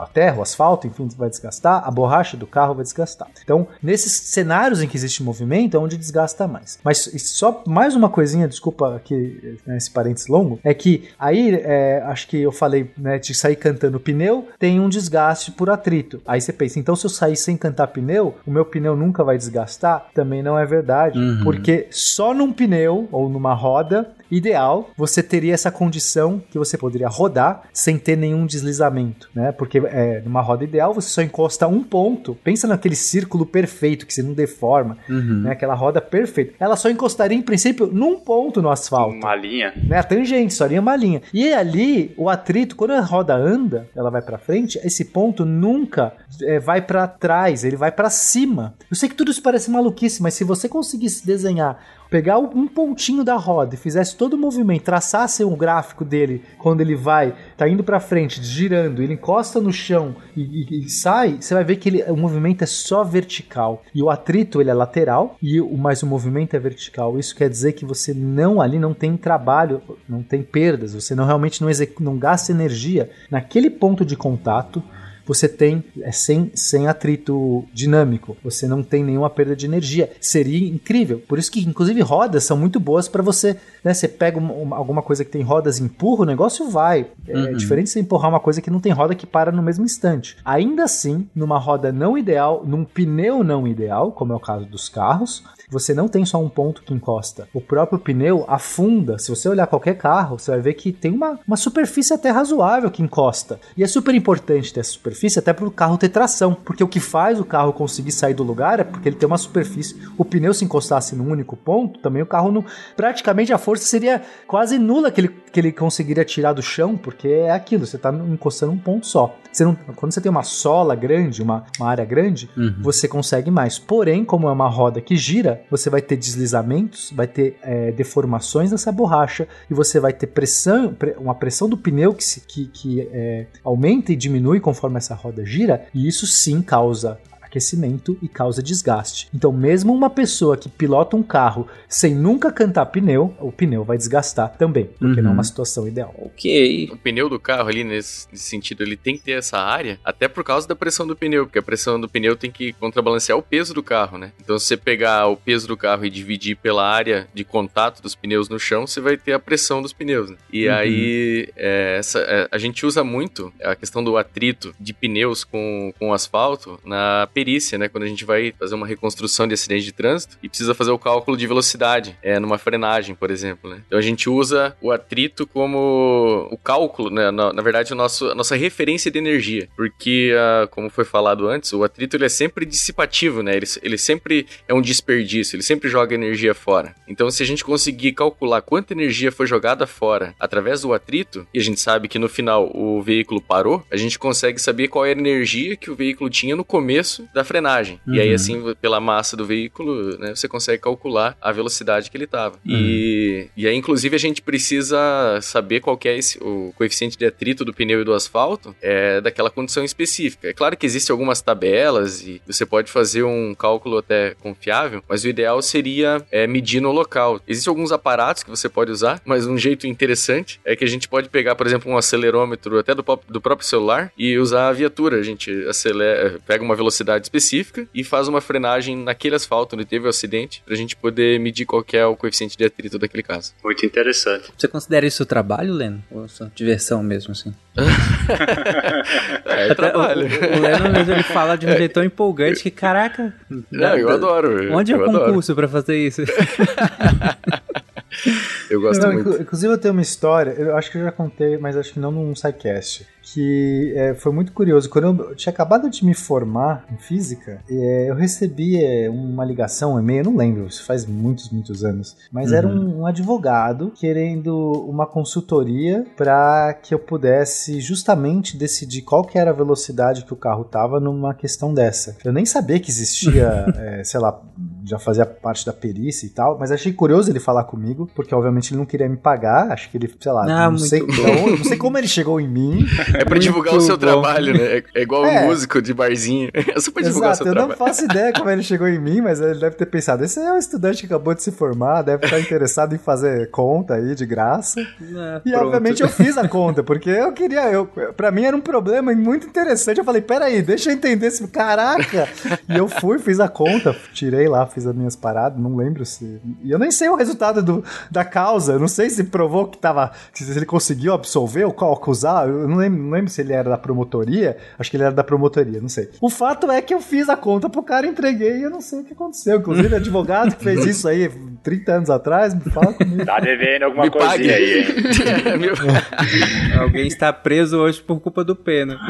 a terra, o asfalto, enfim, vai desgastar, a borracha do carro vai desgastar. Então, nesses cenários em que existe movimento, é onde desgasta mais. Mas só mais uma coisinha, desculpa aqui né, esse parênteses longo, é que aí é, acho que eu falei né, de sair cantando pneu, tem um desgaste por atrito. Aí você pensa, então se eu sair sem cantar pneu, o meu pneu nunca vai desgastar? Também não é verdade, Uhum. porque só num pneu ou numa roda ideal você teria essa condição que você poderia rodar sem ter nenhum deslizamento, né? Porque é, numa roda ideal você só encosta um ponto. Pensa naquele círculo perfeito que você não deforma, Uhum. né? Aquela roda perfeita. Ela só encostaria em princípio num ponto no asfalto Uma linha. né? A tangente, só linha uma linha. E ali, o atrito, quando a roda anda, ela vai pra frente, esse ponto nunca é, vai pra trás, ele vai pra cima. Eu sei que tudo isso parece maluquice, mas se você conseguisse desenhar, pegar um pontinho da roda e fizesse todo o movimento, traçasse um gráfico dele quando ele vai, tá indo pra frente, girando, ele encosta no chão e, e- e sai, você vai ver que ele- o movimento é só vertical. E o atrito, ele é lateral, e o, mas o movimento é vertical. Isso quer dizer que você não ali não tem trabalho, não tem perdas, você não realmente não, não gasta energia naquele ponto de contato. Você tem é, sem, sem atrito dinâmico, você não tem nenhuma perda de energia. Seria incrível. Por isso que, inclusive, rodas são muito boas para você. Né, você pega uma- uma- alguma coisa que tem rodas e empurra, o negócio vai. É Uhum. diferente de você empurrar uma coisa que não tem roda que para no mesmo instante. Ainda assim, numa roda não ideal, num pneu não ideal, como é o caso dos carros, você não tem só um ponto que encosta. O próprio pneu afunda. Se você olhar qualquer carro, você vai ver que tem uma, uma superfície até razoável que encosta. E é super importante ter essa superfície até para o carro ter tração. Porque o que faz o carro conseguir sair do lugar é porque ele tem uma superfície. O pneu se encostasse num único ponto, também o carro não. Praticamente a força seria quase nula que ele, que ele conseguiria tirar do chão, porque é aquilo, você está encostando um ponto só. Você não, quando você tem uma sola grande, uma, uma área grande, Uhum. você consegue mais. Porém, como é uma roda que gira, você vai ter deslizamentos, vai ter é, deformações nessa borracha e você vai ter pressão, pre- uma pressão do pneu que, se- que, que, é, aumenta e diminui conforme essa roda gira, e isso sim causa aquecimento e causa desgaste. Então, mesmo uma pessoa que pilota um carro sem nunca cantar pneu, o pneu vai desgastar também, porque Uhum. não é uma situação ideal. Ok. O pneu do carro ali, nesse, sentido, ele tem que ter essa área, até por causa da pressão do pneu, porque a pressão do pneu tem que contrabalancear o peso do carro, né? Então, se você pegar o peso do carro e dividir pela área de contato dos pneus no chão, você vai ter a pressão dos pneus, né? E Uhum. aí, é, essa, é, a gente usa muito a questão do atrito de pneus com, com asfalto na perícia perícia, né? Quando a gente vai fazer uma reconstrução de acidente de trânsito e precisa fazer o cálculo de velocidade, é, numa frenagem, por exemplo, né? Então a gente usa o atrito como o cálculo, né? Na, na verdade, o nosso, a nossa referência de energia. Porque, uh, como foi falado antes, o atrito ele é sempre dissipativo, né? Ele, ele sempre é um desperdício, ele sempre joga energia fora. Então, se a gente conseguir calcular quanta energia foi jogada fora através do atrito, e a gente sabe que no final o veículo parou, a gente consegue saber qual era a energia que o veículo tinha no começo da frenagem. Uhum. E aí, assim, pela massa do veículo, né, você consegue calcular a velocidade que ele estava. Uhum. E, e aí, inclusive, a gente precisa saber qual é esse, o coeficiente de atrito do pneu e do asfalto é, daquela condição específica. É claro que existem algumas tabelas e você pode fazer um cálculo até confiável, mas o ideal seria é, medir no local. Existem alguns aparatos que você pode usar, mas um jeito interessante é que a gente pode pegar, por exemplo, um acelerômetro até do, do próprio celular e usar a viatura. A gente acelera, pega uma velocidade específica e faz uma frenagem naquele asfalto onde teve o acidente, pra gente poder medir qual é o coeficiente de atrito daquele caso. Muito interessante. Você considera isso trabalho, Leno? Ou só diversão mesmo, assim? [laughs] é, trabalho. O, o Leno mesmo ele fala de um jeito tão empolgante que, caraca. Não, eu adoro. Onde é o concurso para fazer isso? [laughs] eu gosto não, muito. Inclusive eu tenho uma história, eu acho que eu já contei, mas acho que não num sidecast que é, foi muito curioso. Quando eu tinha acabado de me formar em física, é, eu recebi é, uma ligação, um e-mail, não lembro, isso faz muitos, muitos anos, mas uhum. era um, um, advogado querendo uma consultoria para que eu pudesse justamente decidir qual que era a velocidade que o carro tava numa questão dessa. Eu nem sabia que existia, [laughs] é, sei lá, já fazia parte da perícia e tal, mas achei curioso ele falar comigo, porque obviamente ele não queria me pagar, acho que ele, sei lá, ah, não, sei, não, não sei como ele chegou em mim. [laughs] É pra divulgar o seu bom. trabalho, né? É, é igual é. um músico de barzinho. [laughs] É só pra divulgar Exato, o seu eu trabalho. Eu não faço ideia como ele chegou em mim, mas ele deve ter pensado: esse é um estudante que acabou de se formar, deve estar interessado em fazer conta aí de graça. É, e pronto. obviamente eu fiz a conta, porque eu queria. Eu, pra mim era um problema muito interessante. Eu falei: peraí, deixa eu entender esse. Caraca! e eu fui, fiz a conta, tirei lá, fiz as minhas paradas, não lembro se. E eu nem sei o resultado do, da causa, eu não sei se provou que tava. Se ele conseguiu absolver ou acusar, eu não lembro não lembro se ele era da promotoria, acho que ele era da promotoria, não sei. O fato é que eu fiz a conta pro cara, entreguei e eu não sei o que aconteceu. Inclusive, advogado que fez isso aí 30 anos atrás, me fala comigo. Tá devendo alguma me coisinha pague. aí, hein? [laughs] Alguém está preso hoje por culpa do pena. [laughs]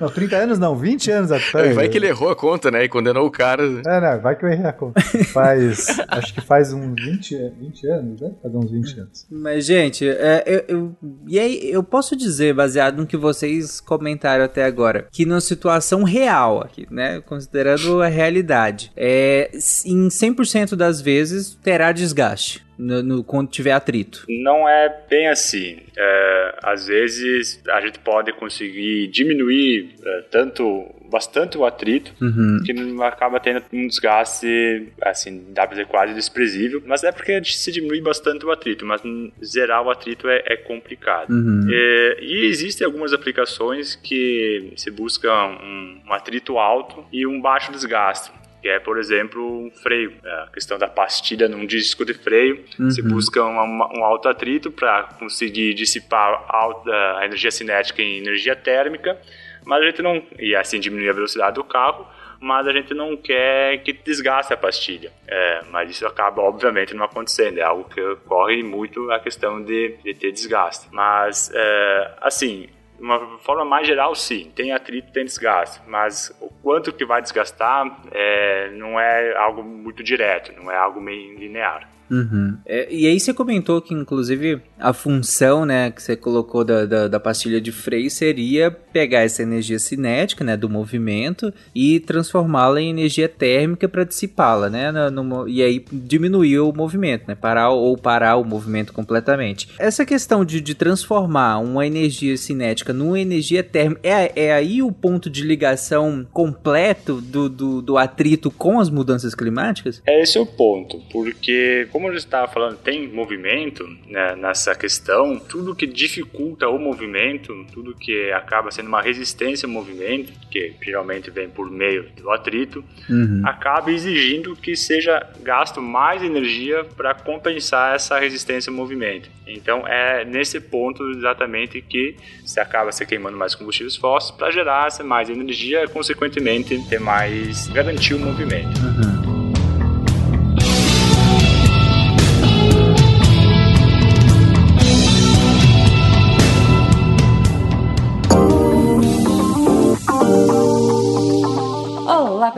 não, 30 anos não, 20 anos atrás. Vai que ele errou a conta, né? E condenou o cara. É, não, vai que eu errei a conta. Faz, acho que faz uns 20, 20 anos, né? Faz uns 20 anos. Mas, gente, é, eu, eu, e aí, eu posso dizer, baseado no que vocês comentaram até agora, que numa situação real aqui, né, considerando a realidade, é, em 100% das vezes terá desgaste. No, no, quando tiver atrito? Não é bem assim. É, às vezes a gente pode conseguir diminuir é, tanto bastante o atrito, uhum. que acaba tendo um desgaste, assim, dá pra dizer quase desprezível, mas é porque se diminui bastante o atrito, mas zerar o atrito é, é complicado. Uhum. É, e existem algumas aplicações que se busca um, um atrito alto e um baixo desgaste que é, por exemplo, um freio. É a questão da pastilha num disco de freio. Uhum. Se busca um, um alto atrito para conseguir dissipar a energia cinética em energia térmica mas a gente não. E assim diminuir a velocidade do carro, mas a gente não quer que desgaste a pastilha. É, mas isso acaba, obviamente, não acontecendo. É algo que ocorre muito a questão de, de ter desgaste. Mas, é, assim, de uma forma mais geral, sim, tem atrito, tem desgaste, mas o quanto que vai desgastar é, não é algo muito direto, não é algo meio linear. Uhum. É, e aí você comentou que, inclusive, a função, né, que você colocou da, da, da, pastilha de freio seria pegar essa energia cinética, né, do movimento e transformá-la em energia térmica para dissipá-la, né, no, no, e aí diminuir o movimento, né, parar ou parar o movimento completamente. Essa questão de, de transformar uma energia cinética numa energia térmica, é, é aí o ponto de ligação completo do, do, do atrito com as mudanças climáticas? É esse o ponto, porque como eu estava falando, tem movimento né, nessa questão, tudo que dificulta o movimento, tudo que acaba sendo uma resistência ao movimento, que geralmente vem por meio do atrito, uhum. acaba exigindo que seja gasto mais energia para compensar essa resistência ao movimento. Então é nesse ponto exatamente que se acaba se queimando mais combustíveis fósseis para gerar mais energia, consequentemente ter mais garantir o movimento. Olá,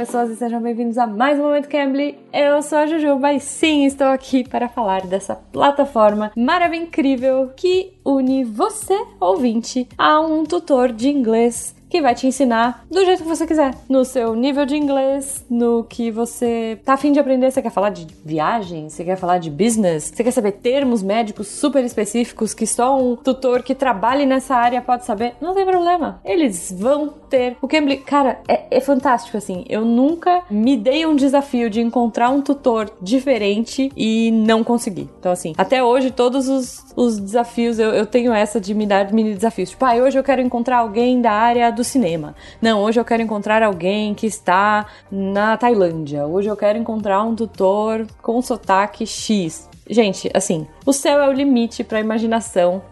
pessoas, e sejam bem-vindos a mais um Momento Cambly. Eu sou a Jujuba e sim, estou aqui para falar dessa plataforma maravilhosa incrível que une você, ouvinte, a um tutor de inglês que vai te ensinar do jeito que você quiser, no seu nível de inglês, no que você tá afim de aprender. Você quer falar de viagem? Você quer falar de business? Você quer saber termos médicos super específicos que só um tutor que trabalhe nessa área pode saber? Não tem problema. Eles vão ter. O Cambly, cara, é, é fantástico assim. Eu nunca me dei um desafio de encontrar um tutor diferente e não consegui. Então, assim, até hoje, todos os, os desafios, eu, eu tenho essa de me dar mini desafios. Tipo, ah, hoje eu quero encontrar alguém da área do cinema. Não, hoje eu quero encontrar alguém que está na Tailândia. Hoje eu quero encontrar um tutor com sotaque X. Gente, assim, o céu é o limite para a imaginação.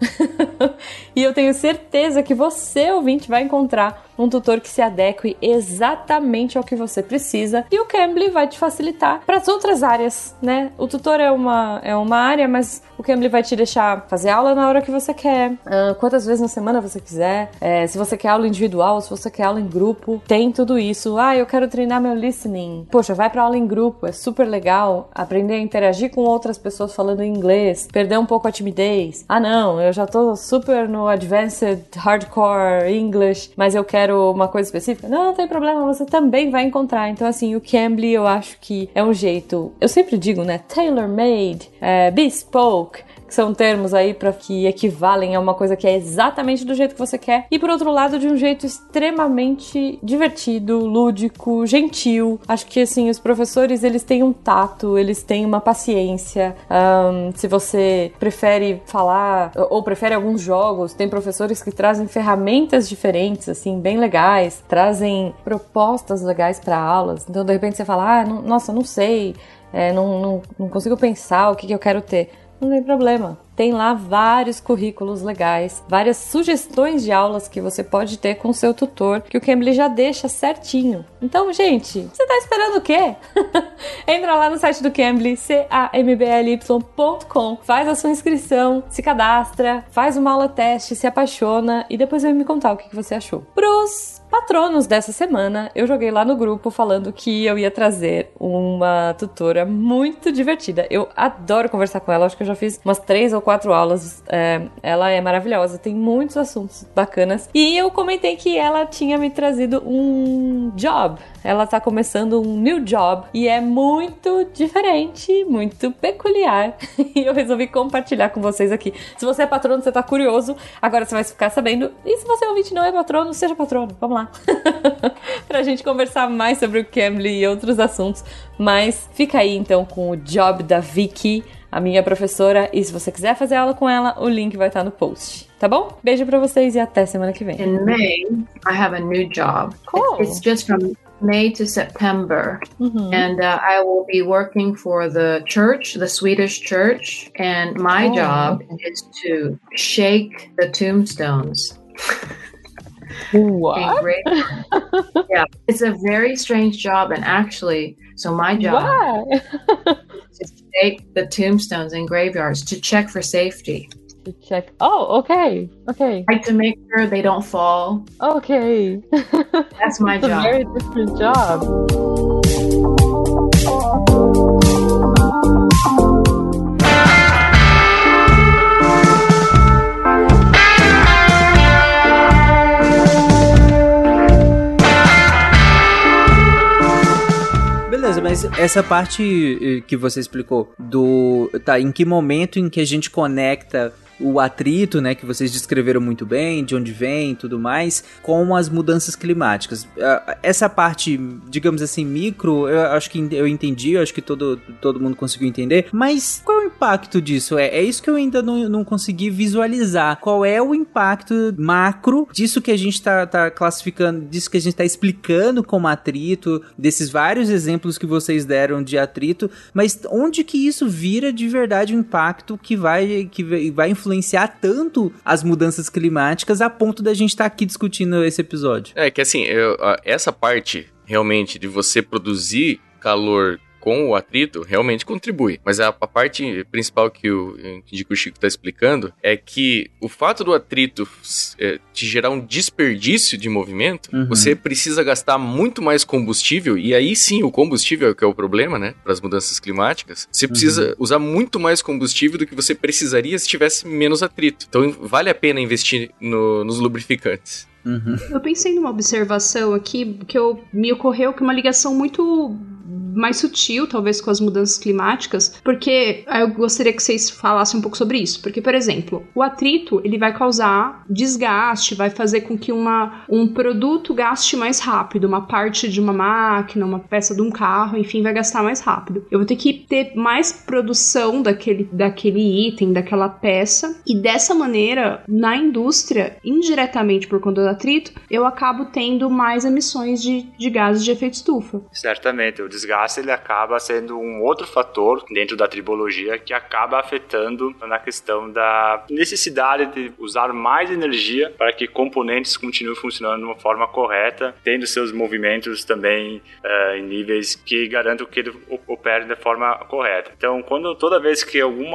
[laughs] e eu tenho certeza que você, ouvinte, vai encontrar um tutor que se adeque exatamente ao que você precisa. E o Cambly vai te facilitar para as outras áreas, né? O tutor é uma, é uma área, mas o Cambly vai te deixar fazer aula na hora que você quer, uh, quantas vezes na semana você quiser. É, se você quer aula individual, se você quer aula em grupo, tem tudo isso. Ah, eu quero treinar meu listening. Poxa, vai para aula em grupo, é super legal. Aprender a interagir com outras pessoas falando inglês, perder um pouco a timidez. Ah, não, eu já tô super no advanced hardcore English, mas eu quero quero uma coisa específica, não, não tem problema, você também vai encontrar. Então, assim, o Cambly eu acho que é um jeito, eu sempre digo, né, tailor-made, é, bespoke, são termos aí para que equivalem a uma coisa que é exatamente do jeito que você quer, e por outro lado, de um jeito extremamente divertido, lúdico, gentil. Acho que assim, os professores eles têm um tato, eles têm uma paciência. Um, se você prefere falar ou prefere alguns jogos, tem professores que trazem ferramentas diferentes, assim, bem legais, trazem propostas legais para aulas. Então, de repente, você fala, ah, não, nossa, não sei. É, não, não, não consigo pensar o que, que eu quero ter não tem problema. Tem lá vários currículos legais, várias sugestões de aulas que você pode ter com seu tutor, que o Cambly já deixa certinho. Então, gente, você tá esperando o quê? [laughs] Entra lá no site do Cambly, cambly.com, faz a sua inscrição, se cadastra, faz uma aula teste, se apaixona e depois vem me contar o que você achou. Pros patronos dessa semana, eu joguei lá no grupo falando que eu ia trazer uma tutora muito divertida. Eu adoro conversar com ela, acho que eu já fiz umas três ou quatro aulas. É, ela é maravilhosa, tem muitos assuntos bacanas. E eu comentei que ela tinha me trazido um job. Ela tá começando um new job e é muito diferente, muito peculiar. [laughs] e eu resolvi compartilhar com vocês aqui. Se você é patrono, você tá curioso, agora você vai ficar sabendo. E se você ouvinte não é patrono, seja patrono. Vamos lá. [laughs] pra gente conversar mais sobre o Cambly e outros assuntos. Mas fica aí então com o job da Vicky, a minha professora. E se você quiser fazer aula com ela, o link vai estar no post. Tá bom? Beijo pra vocês e até semana que vem. In May, I have a new job. Cool. It's just from May to September. Mm-hmm. And uh, I will be working for the church, the Swedish church. And my oh. job is to shake the tombstones. [laughs] What? yeah, it's a very strange job, and actually, so my job [laughs] is to take the tombstones in graveyards to check for safety. To check. Oh, okay, okay. Like to make sure they don't fall. Okay, that's my [laughs] it's job. A very different job. Mas essa parte eh, que você explicou do. Tá, em que momento em que a gente conecta o atrito, né, que vocês descreveram muito bem, de onde vem e tudo mais, com as mudanças climáticas. Essa parte, digamos assim, micro, eu acho que eu entendi, eu acho que todo, todo mundo conseguiu entender, mas qual é impacto disso? É, é isso que eu ainda não, não consegui visualizar. Qual é o impacto macro disso que a gente tá, tá classificando, disso que a gente tá explicando como atrito, desses vários exemplos que vocês deram de atrito, mas onde que isso vira de verdade um impacto que vai, que vai influenciar tanto as mudanças climáticas a ponto da gente estar tá aqui discutindo esse episódio? É que assim, eu, essa parte realmente de você produzir calor com o atrito realmente contribui. Mas a, a parte principal que o, que o Chico está explicando é que o fato do atrito é, te gerar um desperdício de movimento, uhum. você precisa gastar muito mais combustível, e aí sim o combustível é que é o problema, né? Para as mudanças climáticas. Você precisa uhum. usar muito mais combustível do que você precisaria se tivesse menos atrito. Então vale a pena investir no, nos lubrificantes. Uhum. Eu pensei numa observação aqui que eu, me ocorreu que uma ligação muito mais sutil, talvez, com as mudanças climáticas, porque eu gostaria que vocês falassem um pouco sobre isso. Porque, por exemplo, o atrito ele vai causar desgaste, vai fazer com que uma, um produto gaste mais rápido, uma parte de uma máquina, uma peça de um carro, enfim, vai gastar mais rápido. Eu vou ter que ter mais produção daquele, daquele item, daquela peça, e dessa maneira, na indústria, indiretamente por conta do atrito, eu acabo tendo mais emissões de, de gases de efeito estufa. Certamente, o desgaste ele acaba sendo um outro fator dentro da tribologia que acaba afetando na questão da necessidade de usar mais energia para que componentes continuem funcionando de uma forma correta, tendo seus movimentos também uh, em níveis que garantam que ele opere da forma correta. Então, quando toda vez que algum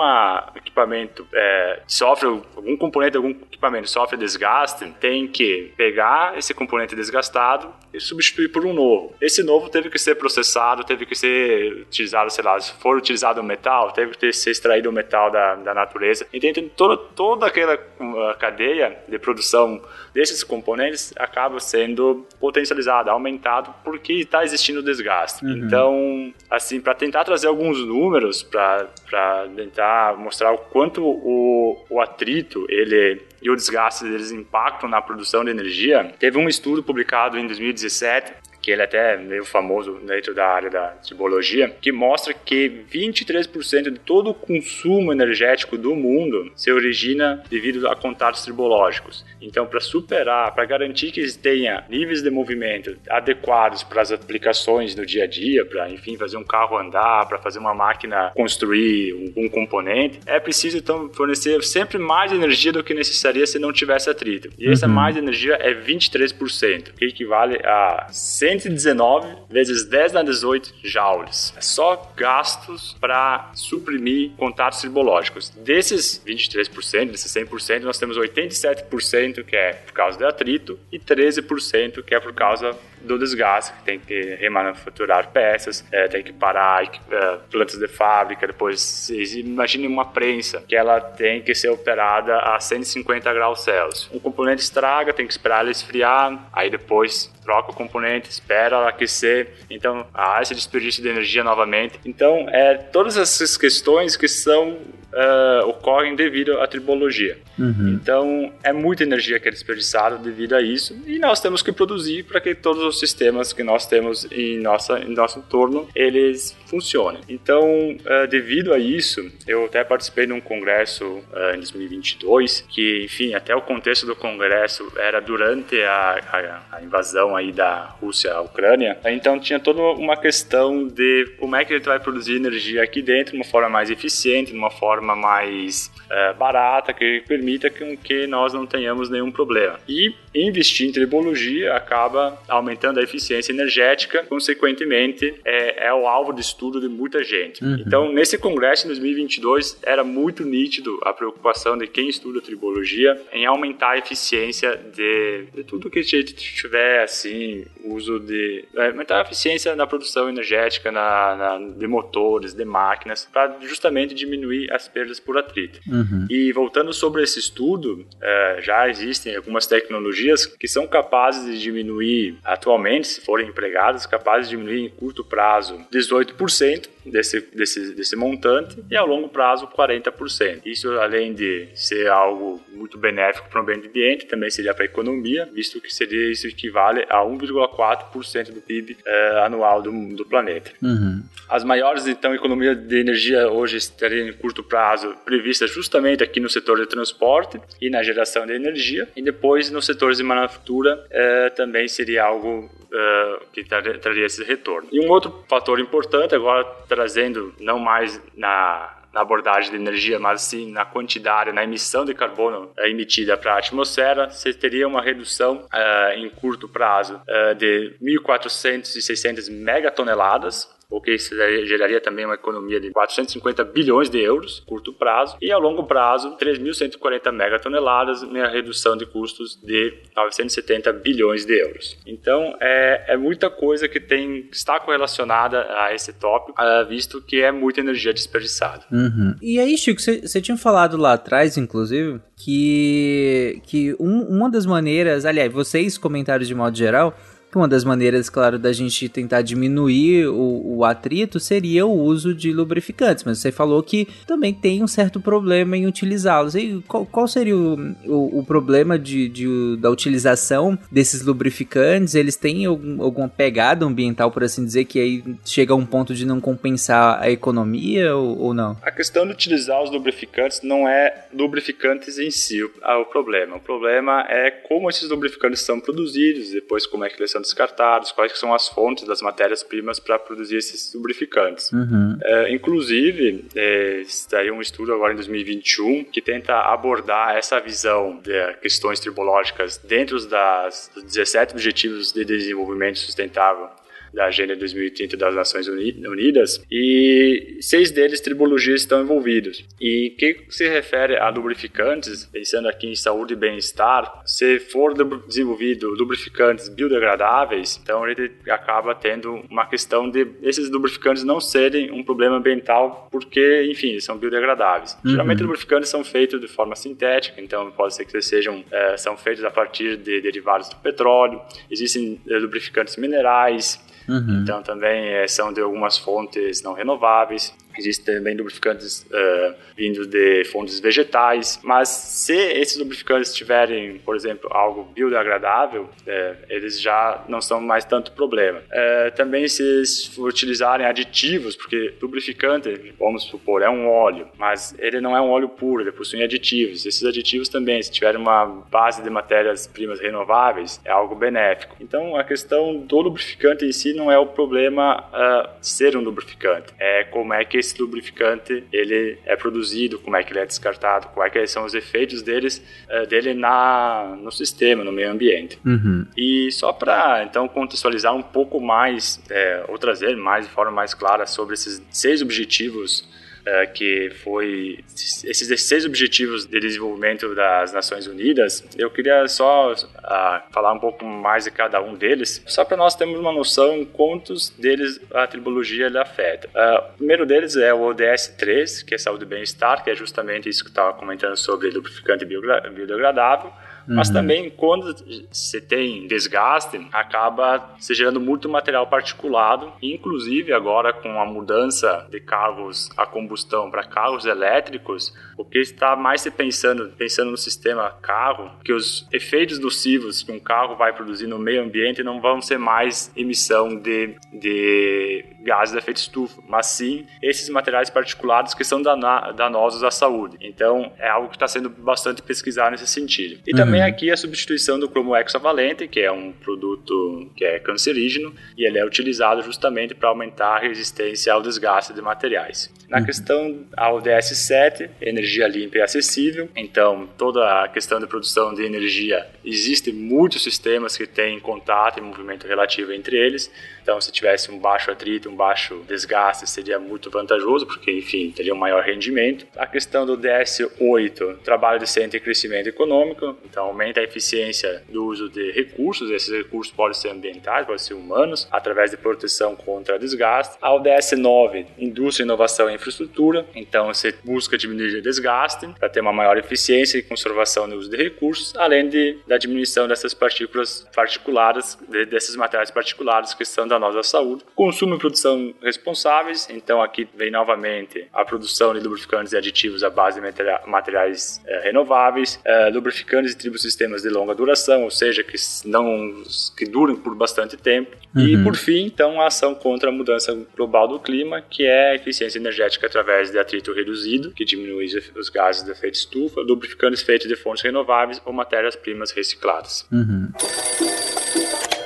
equipamento é, sofre, algum componente, algum equipamento sofre desgaste, tem que pegar esse componente desgastado e substituir por um novo. Esse novo teve que ser processado, teve teve que ser utilizado, sei lá, se for utilizado o metal, teve que ser extraído o metal da, da natureza. Então, toda, toda aquela uh, cadeia de produção desses componentes acaba sendo potencializada, aumentado, porque está existindo desgaste. Uhum. Então, assim, para tentar trazer alguns números, para tentar mostrar o quanto o, o atrito, ele e o desgaste deles impactam na produção de energia. Teve um estudo publicado em 2017 que ele é até meio famoso dentro da área da tribologia, que mostra que 23% de todo o consumo energético do mundo se origina devido a contatos tribológicos. Então, para superar, para garantir que tenha níveis de movimento adequados para as aplicações no dia a dia, para, enfim, fazer um carro andar, para fazer uma máquina construir um, um componente, é preciso, então, fornecer sempre mais energia do que necessaria se não tivesse atrito. E uhum. essa mais energia é 23%, que equivale a 100 119 vezes 10 na 18 joules. É só gastos para suprimir contatos tribológicos. Desses 23%, desses 100%, nós temos 87% que é por causa de atrito e 13% que é por causa do desgaste, que tem que remanufaturar peças, é, tem que parar é, plantas de fábrica, depois imagine uma prensa que ela tem que ser operada a 150 graus Celsius. Um componente estraga, tem que esperar ele esfriar, aí depois troca o componente, espera aquecer, então há esse desperdício de energia novamente. Então, é todas essas questões que são uh, ocorrem devido à tribologia. Uhum. Então, é muita energia que é desperdiçada devido a isso, e nós temos que produzir para que todos os sistemas que nós temos em, nossa, em nosso entorno, eles funcionem. Então, uh, devido a isso, eu até participei de um congresso uh, em 2022, que, enfim, até o contexto do congresso era durante a, a, a invasão aí da Rússia à Ucrânia, então tinha toda uma questão de como é que gente vai produzir energia aqui dentro de uma forma mais eficiente, de uma forma mais é, barata, que permita que, que nós não tenhamos nenhum problema. E investir em tribologia acaba aumentando a eficiência energética, consequentemente é, é o alvo de estudo de muita gente. Uhum. Então, nesse congresso em 2022, era muito nítido a preocupação de quem estuda tribologia em aumentar a eficiência de, de tudo que a gente tiver, assim, uso de... É, aumentar a eficiência na produção energética, na, na de motores, de máquinas, para justamente diminuir as perdas por atrito. Uhum. E voltando sobre esse estudo, é, já existem algumas tecnologias tecnologias que são capazes de diminuir, atualmente, se forem empregadas, capazes de diminuir em curto prazo 18% desse, desse, desse montante e ao longo prazo 40%. Isso, além de ser algo muito benéfico para o meio ambiente, também seria para a economia, visto que seria isso equivale a 1,4% do PIB eh, anual do, do planeta. Uhum. As maiores, então, economias de energia hoje estariam em curto prazo previstas justamente aqui no setor de transporte e na geração de energia, e depois nos setores de manufatura eh, também seria algo Uh, que traria esse retorno. E um outro fator importante, agora trazendo não mais na, na abordagem de energia, mas sim na quantidade, na emissão de carbono uh, emitida para a atmosfera, você teria uma redução em curto prazo de 1.400 e 600 megatoneladas o que geraria também uma economia de 450 bilhões de euros, curto prazo, e a longo prazo, 3.140 megatoneladas, uma redução de custos de 970 bilhões de euros. Então, é, é muita coisa que tem está correlacionada a esse tópico, visto que é muita energia desperdiçada. Uhum. E aí, Chico, você tinha falado lá atrás, inclusive, que, que um, uma das maneiras, aliás, vocês comentaram de modo geral, uma das maneiras, claro, da gente tentar diminuir o, o, atrito seria o uso de lubrificantes, mas você falou que também tem um certo problema em utilizá-los. E qual, qual seria o, o, o problema de, de, da utilização desses lubrificantes? Eles têm algum, alguma pegada ambiental, por assim dizer, que aí chega a um ponto de não compensar a economia ou, ou não? A questão de utilizar os lubrificantes não é lubrificantes em si o, o problema. O problema é como esses lubrificantes são produzidos, depois como é que eles são são descartados, quais são as fontes das matérias-primas para produzir esses lubrificantes. Uhum. É, inclusive, é, saiu um estudo agora em 2021 que tenta abordar essa visão de questões tribológicas dentro das, dos 17 Objetivos de Desenvolvimento Sustentável da Agenda 2030 das Nações Unidas e seis deles tribologias estão envolvidos. E que se refere a lubrificantes, pensando aqui em saúde e bem-estar, se for desenvolvido lubrificantes biodegradáveis, então ele acaba tendo uma questão de esses lubrificantes não serem um problema ambiental porque, enfim, são biodegradáveis. Uhum. Geralmente lubrificantes são feitos de forma sintética, então pode ser que eles sejam é, são feitos a partir de derivados do petróleo. Existem é, lubrificantes minerais, Uhum. Então também é, são de algumas fontes não renováveis. Existem também lubrificantes uh, vindos de fontes vegetais, mas se esses lubrificantes tiverem, por exemplo, algo biodegradável, uh, eles já não são mais tanto problema. Uh, também se utilizarem aditivos, porque lubrificante, vamos supor, é um óleo, mas ele não é um óleo puro, ele possui aditivos. Esses aditivos também, se tiverem uma base de matérias-primas renováveis, é algo benéfico. Então a questão do lubrificante em si não é o problema ser um lubrificante, é como é que esse esse lubrificante ele é produzido, como é que ele é descartado, quais é são os efeitos deles, uh, dele na, no sistema, no meio ambiente. Uhum. E só para então contextualizar um pouco mais, é, ou trazer mais de forma mais clara sobre esses seis objetivos é, que foi esses seis objetivos de desenvolvimento das Nações Unidas. Eu queria só uh, falar um pouco mais de cada um deles, só para nós termos uma noção quantos deles a tribologia ele afeta. Uh, o primeiro deles é o ODS 3, que é saúde e bem-estar, que é justamente isso que eu estava comentando sobre lubrificante biodegradável. Mas uhum. também, quando você tem desgaste, acaba se gerando muito material particulado, inclusive agora com a mudança de carros a combustão para carros elétricos, o que está mais se pensando, pensando no sistema carro, que os efeitos nocivos que um carro vai produzir no meio ambiente não vão ser mais emissão de, de gases de efeito estufa, mas sim esses materiais particulados que são danosos à saúde. Então, é algo que está sendo bastante pesquisado nesse sentido. E uhum. também aqui a substituição do cromo hexavalente, que é um produto que é cancerígeno, e ele é utilizado justamente para aumentar a resistência ao desgaste de materiais. Na uhum. questão ao ODS 7, energia limpa e acessível, então toda a questão de produção de energia, existem muitos sistemas que têm contato e movimento relativo entre eles, Então, se tivesse um baixo atrito, um baixo desgaste, seria muito vantajoso, porque, enfim, teria um maior rendimento. A questão do DS8, trabalho decente e crescimento econômico, então aumenta a eficiência do uso de recursos, esses recursos podem ser ambientais, podem ser humanos, através de proteção contra desgaste. Ao DS9, indústria, inovação e infraestrutura, então você busca diminuir o desgaste para ter uma maior eficiência e conservação no uso de recursos, além de, da diminuição dessas partículas particulares, de, desses materiais particulares que são danosas à saúde. Consumo e produção responsáveis, então aqui vem novamente a produção de lubrificantes e aditivos à base de materiais é, renováveis, é, lubrificantes e sistemas de longa duração, ou seja, que não que duram por bastante tempo. Uhum. E por fim, então, a ação contra a mudança global do clima, que é a eficiência energética através de atrito reduzido, que diminui os gases de efeito estufa, lubrificantes feitos de fontes renováveis ou matérias-primas recicladas. Uhum.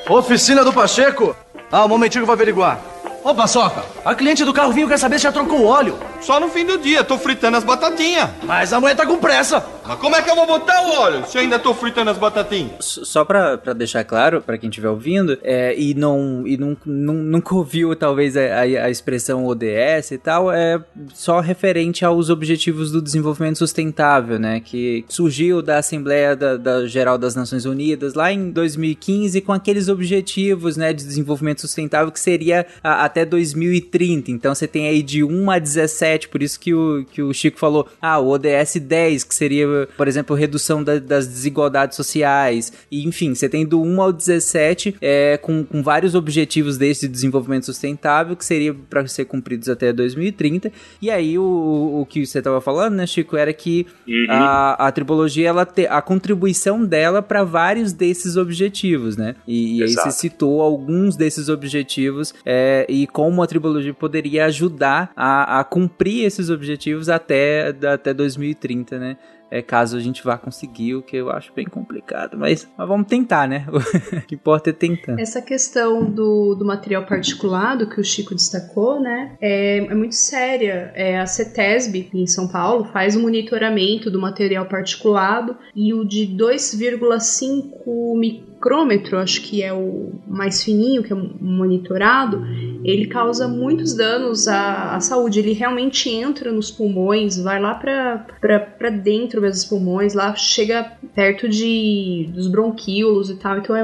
Oficina do Pacheco! Ah, um momentinho que eu vou averiguar. Ô, Paçoca, a cliente do carro vinho quer saber se já trocou o óleo. Só no fim do dia, tô fritando as batatinhas. Mas a mulher tá com pressa. Mas como é que eu vou botar o óleo se eu ainda tô fritando as batatinhas? Só pra, pra deixar claro, pra quem estiver ouvindo, é, e, não, e não, não, nunca ouviu talvez a, a, a, expressão ODS e tal, é só referente aos objetivos do desenvolvimento sustentável, né? Que surgiu da Assembleia da, da Geral das Nações Unidas lá em 2015 com aqueles objetivos, né, de desenvolvimento sustentável que seria a, até 2030. Então você tem aí de 1 a 17, por isso que o, que o Chico falou, ah, o ODS 10, que seria, por exemplo, redução da, das desigualdades sociais. E, enfim, você tem do 1 ao 17 é, com, com vários objetivos desse de desenvolvimento sustentável, que seria para ser cumpridos até 2030. E aí o, o que você estava falando, né, Chico, era que uhum. a, a tribologia, ela te, a contribuição dela para vários desses objetivos, né? E, e aí você citou alguns desses objetivos é, e como a tribologia poderia ajudar a, a cumprir esses objetivos até, até 2030, né? É, caso a gente vá conseguir, o que eu acho bem complicado. Mas, mas vamos tentar, né? [laughs] o que importa é tentar. Essa questão do, do material particulado que o Chico destacou, né? É, é muito séria. É, a CETESB, em São Paulo, faz o um monitoramento do material particulado e o de 2,5 micrômetros micrômetro, acho que é o mais fininho, que é monitorado, ele causa muitos danos à, à saúde. Ele realmente entra nos pulmões, vai lá para dentro dos pulmões, lá chega perto de dos bronquíolos e tal. Então é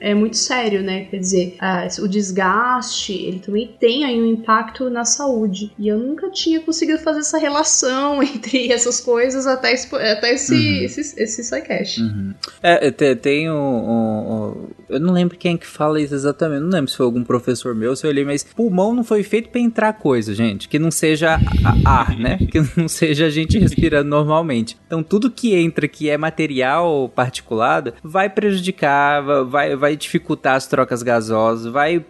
é muito sério, né? Quer dizer, o desgaste, ele também tem aí um impacto na saúde. E eu nunca tinha conseguido fazer essa relação [laughs] entre essas coisas até, até esse, uhum. esse, esse SciCast. Uhum. É, tem, um, um, um, Eu não lembro quem é que fala isso exatamente. Não lembro se foi algum professor meu, se eu olhei, mas pulmão não foi feito para entrar coisa, gente. Que não seja ar, né? [laughs] Que não seja a gente respirando normalmente. Então, tudo que entra que é material particulado vai prejudicar, vai, vai vai dificultar as trocas gasosas, vai,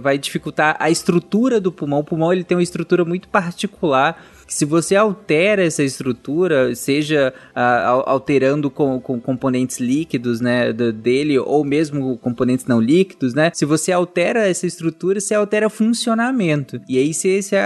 vai dificultar a estrutura do pulmão. O pulmão ele tem uma estrutura muito particular que se você altera essa estrutura, seja uh, alterando com, com, componentes líquidos, né, dele, ou mesmo componentes não líquidos, né, se você altera essa estrutura, você altera funcionamento. E aí você, você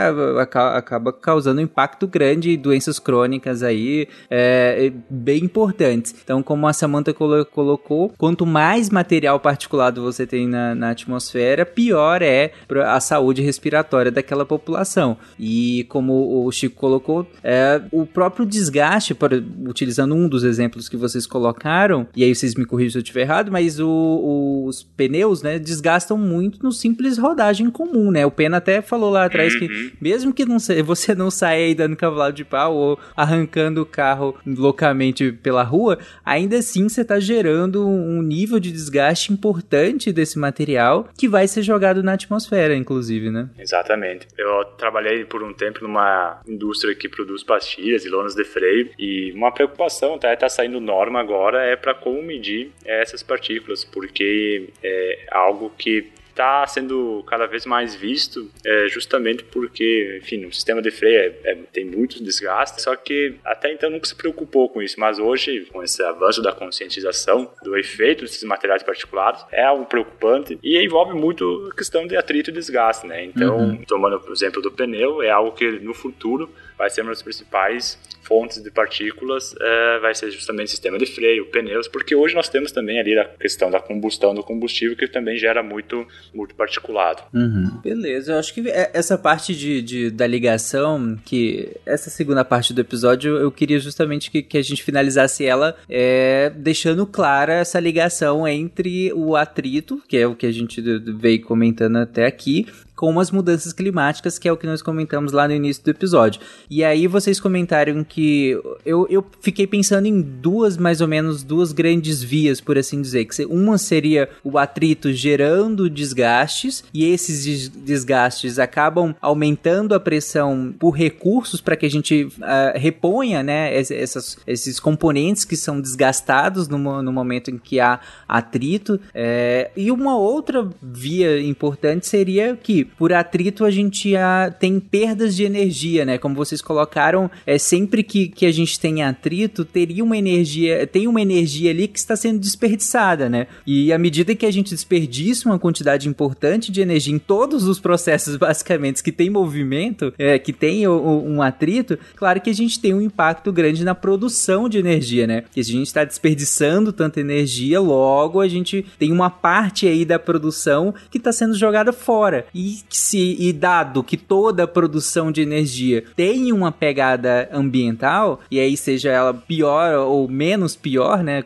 acaba causando um impacto grande doenças crônicas aí é, bem importantes. Então, como a Samantha colocou, quanto mais material particulado você tem na, na atmosfera, pior é a saúde respiratória daquela população. E como o Chico colocou, é o próprio desgaste, para, utilizando um dos exemplos que vocês colocaram, e aí vocês me corrigem se eu estiver errado, mas o, os pneus, né, desgastam muito no simples rodagem comum, né? O Pena até falou lá atrás uhum. que mesmo que não, [laughs] você não saia aí dando cavalo de pau ou arrancando o carro loucamente pela rua, ainda assim você está gerando um nível de desgaste importante desse material que vai ser jogado na atmosfera, inclusive, né? Exatamente. Eu trabalhei por um tempo numa indústria que produz pastilhas e lonas de freio. E uma preocupação, tá? Tá saindo norma agora é para como medir essas partículas, porque é algo que está sendo cada vez mais visto é, justamente porque, enfim, o sistema de freio é, é, tem muitos desgastes, só que até então nunca se preocupou com isso, mas hoje, com esse avanço da conscientização do efeito desses materiais particulares, é algo preocupante e envolve muito a questão de atrito e desgaste, né? Então, uhum. tomando o exemplo do pneu, é algo que no futuro vai ser uma das principais fontes de partículas é, vai ser justamente sistema de freio, pneus, porque hoje nós temos também ali a questão da combustão do combustível que também gera muito multiparticulado. Uhum. Beleza, eu acho que é, essa parte de, de, da ligação, que essa segunda parte do episódio, eu queria justamente que, que a gente finalizasse ela é, deixando clara essa ligação entre o atrito, que é o que a gente veio comentando até aqui, com as mudanças climáticas, que é o que nós comentamos lá no início do episódio. E aí vocês comentaram que eu, eu fiquei pensando em duas, mais ou menos, duas grandes vias, por assim dizer. Que uma seria o atrito gerando desgastes, e esses desgastes acabam aumentando a pressão por recursos para que a gente uh, reponha né, essas, esses componentes que são desgastados no, no momento em que há atrito. É, e uma outra via importante seria que por atrito a gente a, tem perdas de energia, né? Como vocês colocaram, é sempre que, que a gente tem atrito, teria uma energia, tem uma energia ali que está sendo desperdiçada, né? E à medida que a gente desperdiça uma quantidade importante de energia em todos os processos, [laughs] basicamente, que tem movimento, é, que tem o, o, um atrito, claro que a gente tem um impacto grande na produção de energia, né? Que a gente está desperdiçando tanta energia, logo a gente tem uma parte aí da produção que está sendo jogada fora. E se e dado que toda a produção de energia tem uma pegada ambiental, e aí seja ela pior ou menos pior, né?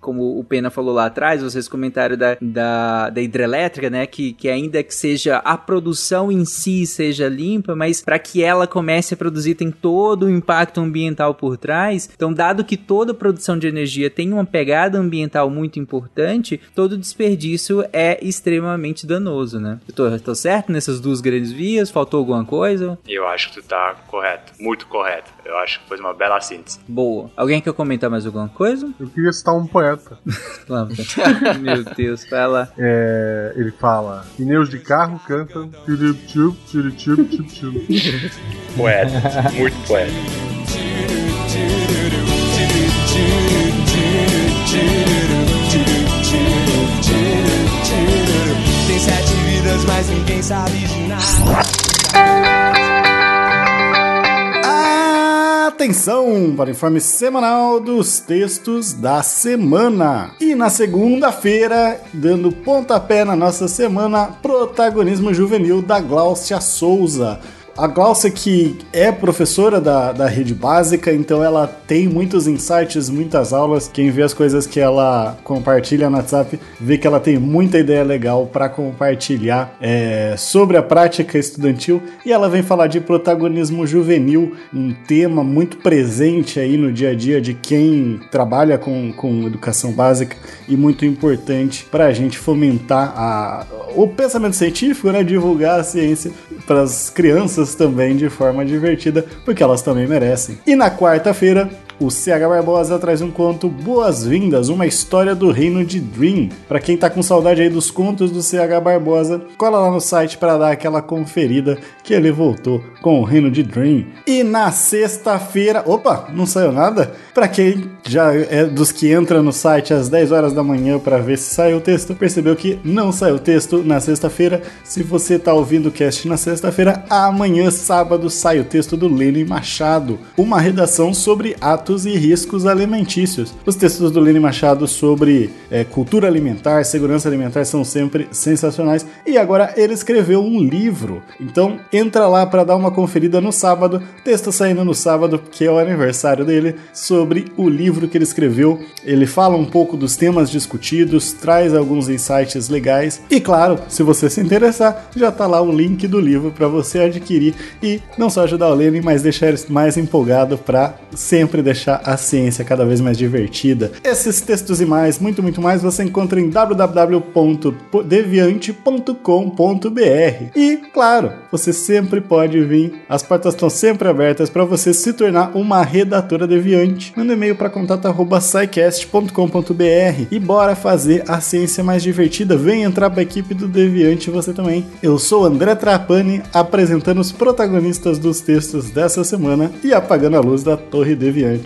Como o Pena falou lá atrás, vocês comentaram da, da, da hidrelétrica, né? Que, que ainda que seja a produção em si seja limpa, mas para que ela comece a produzir tem todo o impacto ambiental por trás. Então, dado que toda produção de energia tem uma pegada ambiental muito importante, todo desperdício é extremamente danoso, né? Eu tô, tô certo nessas duas grandes vias? Faltou alguma coisa? Eu acho que tu tá correto, muito correto. Eu acho que foi uma bela síntese. Boa. Alguém quer comentar mais alguma coisa? Eu queria citar um poeta. Meu Deus, lá. É, ele fala: pneus de carro cantam. Poeta, muito poeta. Mas ninguém sabe de nada. Atenção para o informe semanal dos textos da semana. E na segunda-feira, dando pontapé na nossa semana, protagonismo juvenil da Gláucia Souza. A Glaucia que é professora da, da rede básica, então ela tem muitos insights, muitas aulas. Quem vê as coisas que ela compartilha no WhatsApp, vê que ela tem muita ideia legal para compartilhar é, sobre a prática estudantil. E ela vem falar de protagonismo juvenil, um tema muito presente aí no dia a dia de quem trabalha com, com educação básica e muito importante para a gente fomentar a, o pensamento científico, né, divulgar a ciência para as crianças também de forma divertida, porque elas também merecem. E na quarta-feira, o CH Barbosa traz um conto Boas-Vindas, uma história do reino de Dream. Para quem tá com saudade aí dos contos do CH Barbosa, cola lá no site para dar aquela conferida que ele voltou com o reino de Dream. E na sexta-feira, opa, não saiu nada? Para quem já é dos que entra no site às 10 horas da manhã para ver se saiu o texto, percebeu que não saiu o texto na sexta-feira. Se você tá ouvindo o cast na sexta-feira, amanhã, sábado, sai o texto do Lênin Machado, uma redação sobre e riscos alimentícios. Os textos do Lênin Machado sobre é, cultura alimentar, segurança alimentar são sempre sensacionais. E agora ele escreveu um livro. Então entra lá para dar uma conferida no sábado. Texto saindo no sábado, que é o aniversário dele, sobre o livro que ele escreveu. Ele fala um pouco dos temas discutidos, traz alguns insights legais. E claro, se você se interessar, já tá lá o link do livro para você adquirir e não só ajudar o Lenin, mas deixar ele mais empolgado para sempre deixar a ciência cada vez mais divertida. Esses textos e mais, muito, muito mais, você encontra em www.deviante.com.br. E, claro, você sempre pode vir, as portas estão sempre abertas para você se tornar uma redatora deviante. Manda um e-mail para contato@scicast.com.br e bora fazer a ciência mais divertida. Vem entrar para a equipe do Deviante você também. Eu sou André Trapani, apresentando os protagonistas dos textos dessa semana e apagando a luz da Torre Deviante.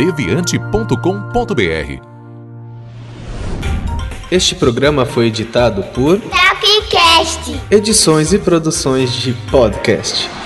deviante.com.br Este programa foi editado por Tapcast. Edições e Produções de Podcast.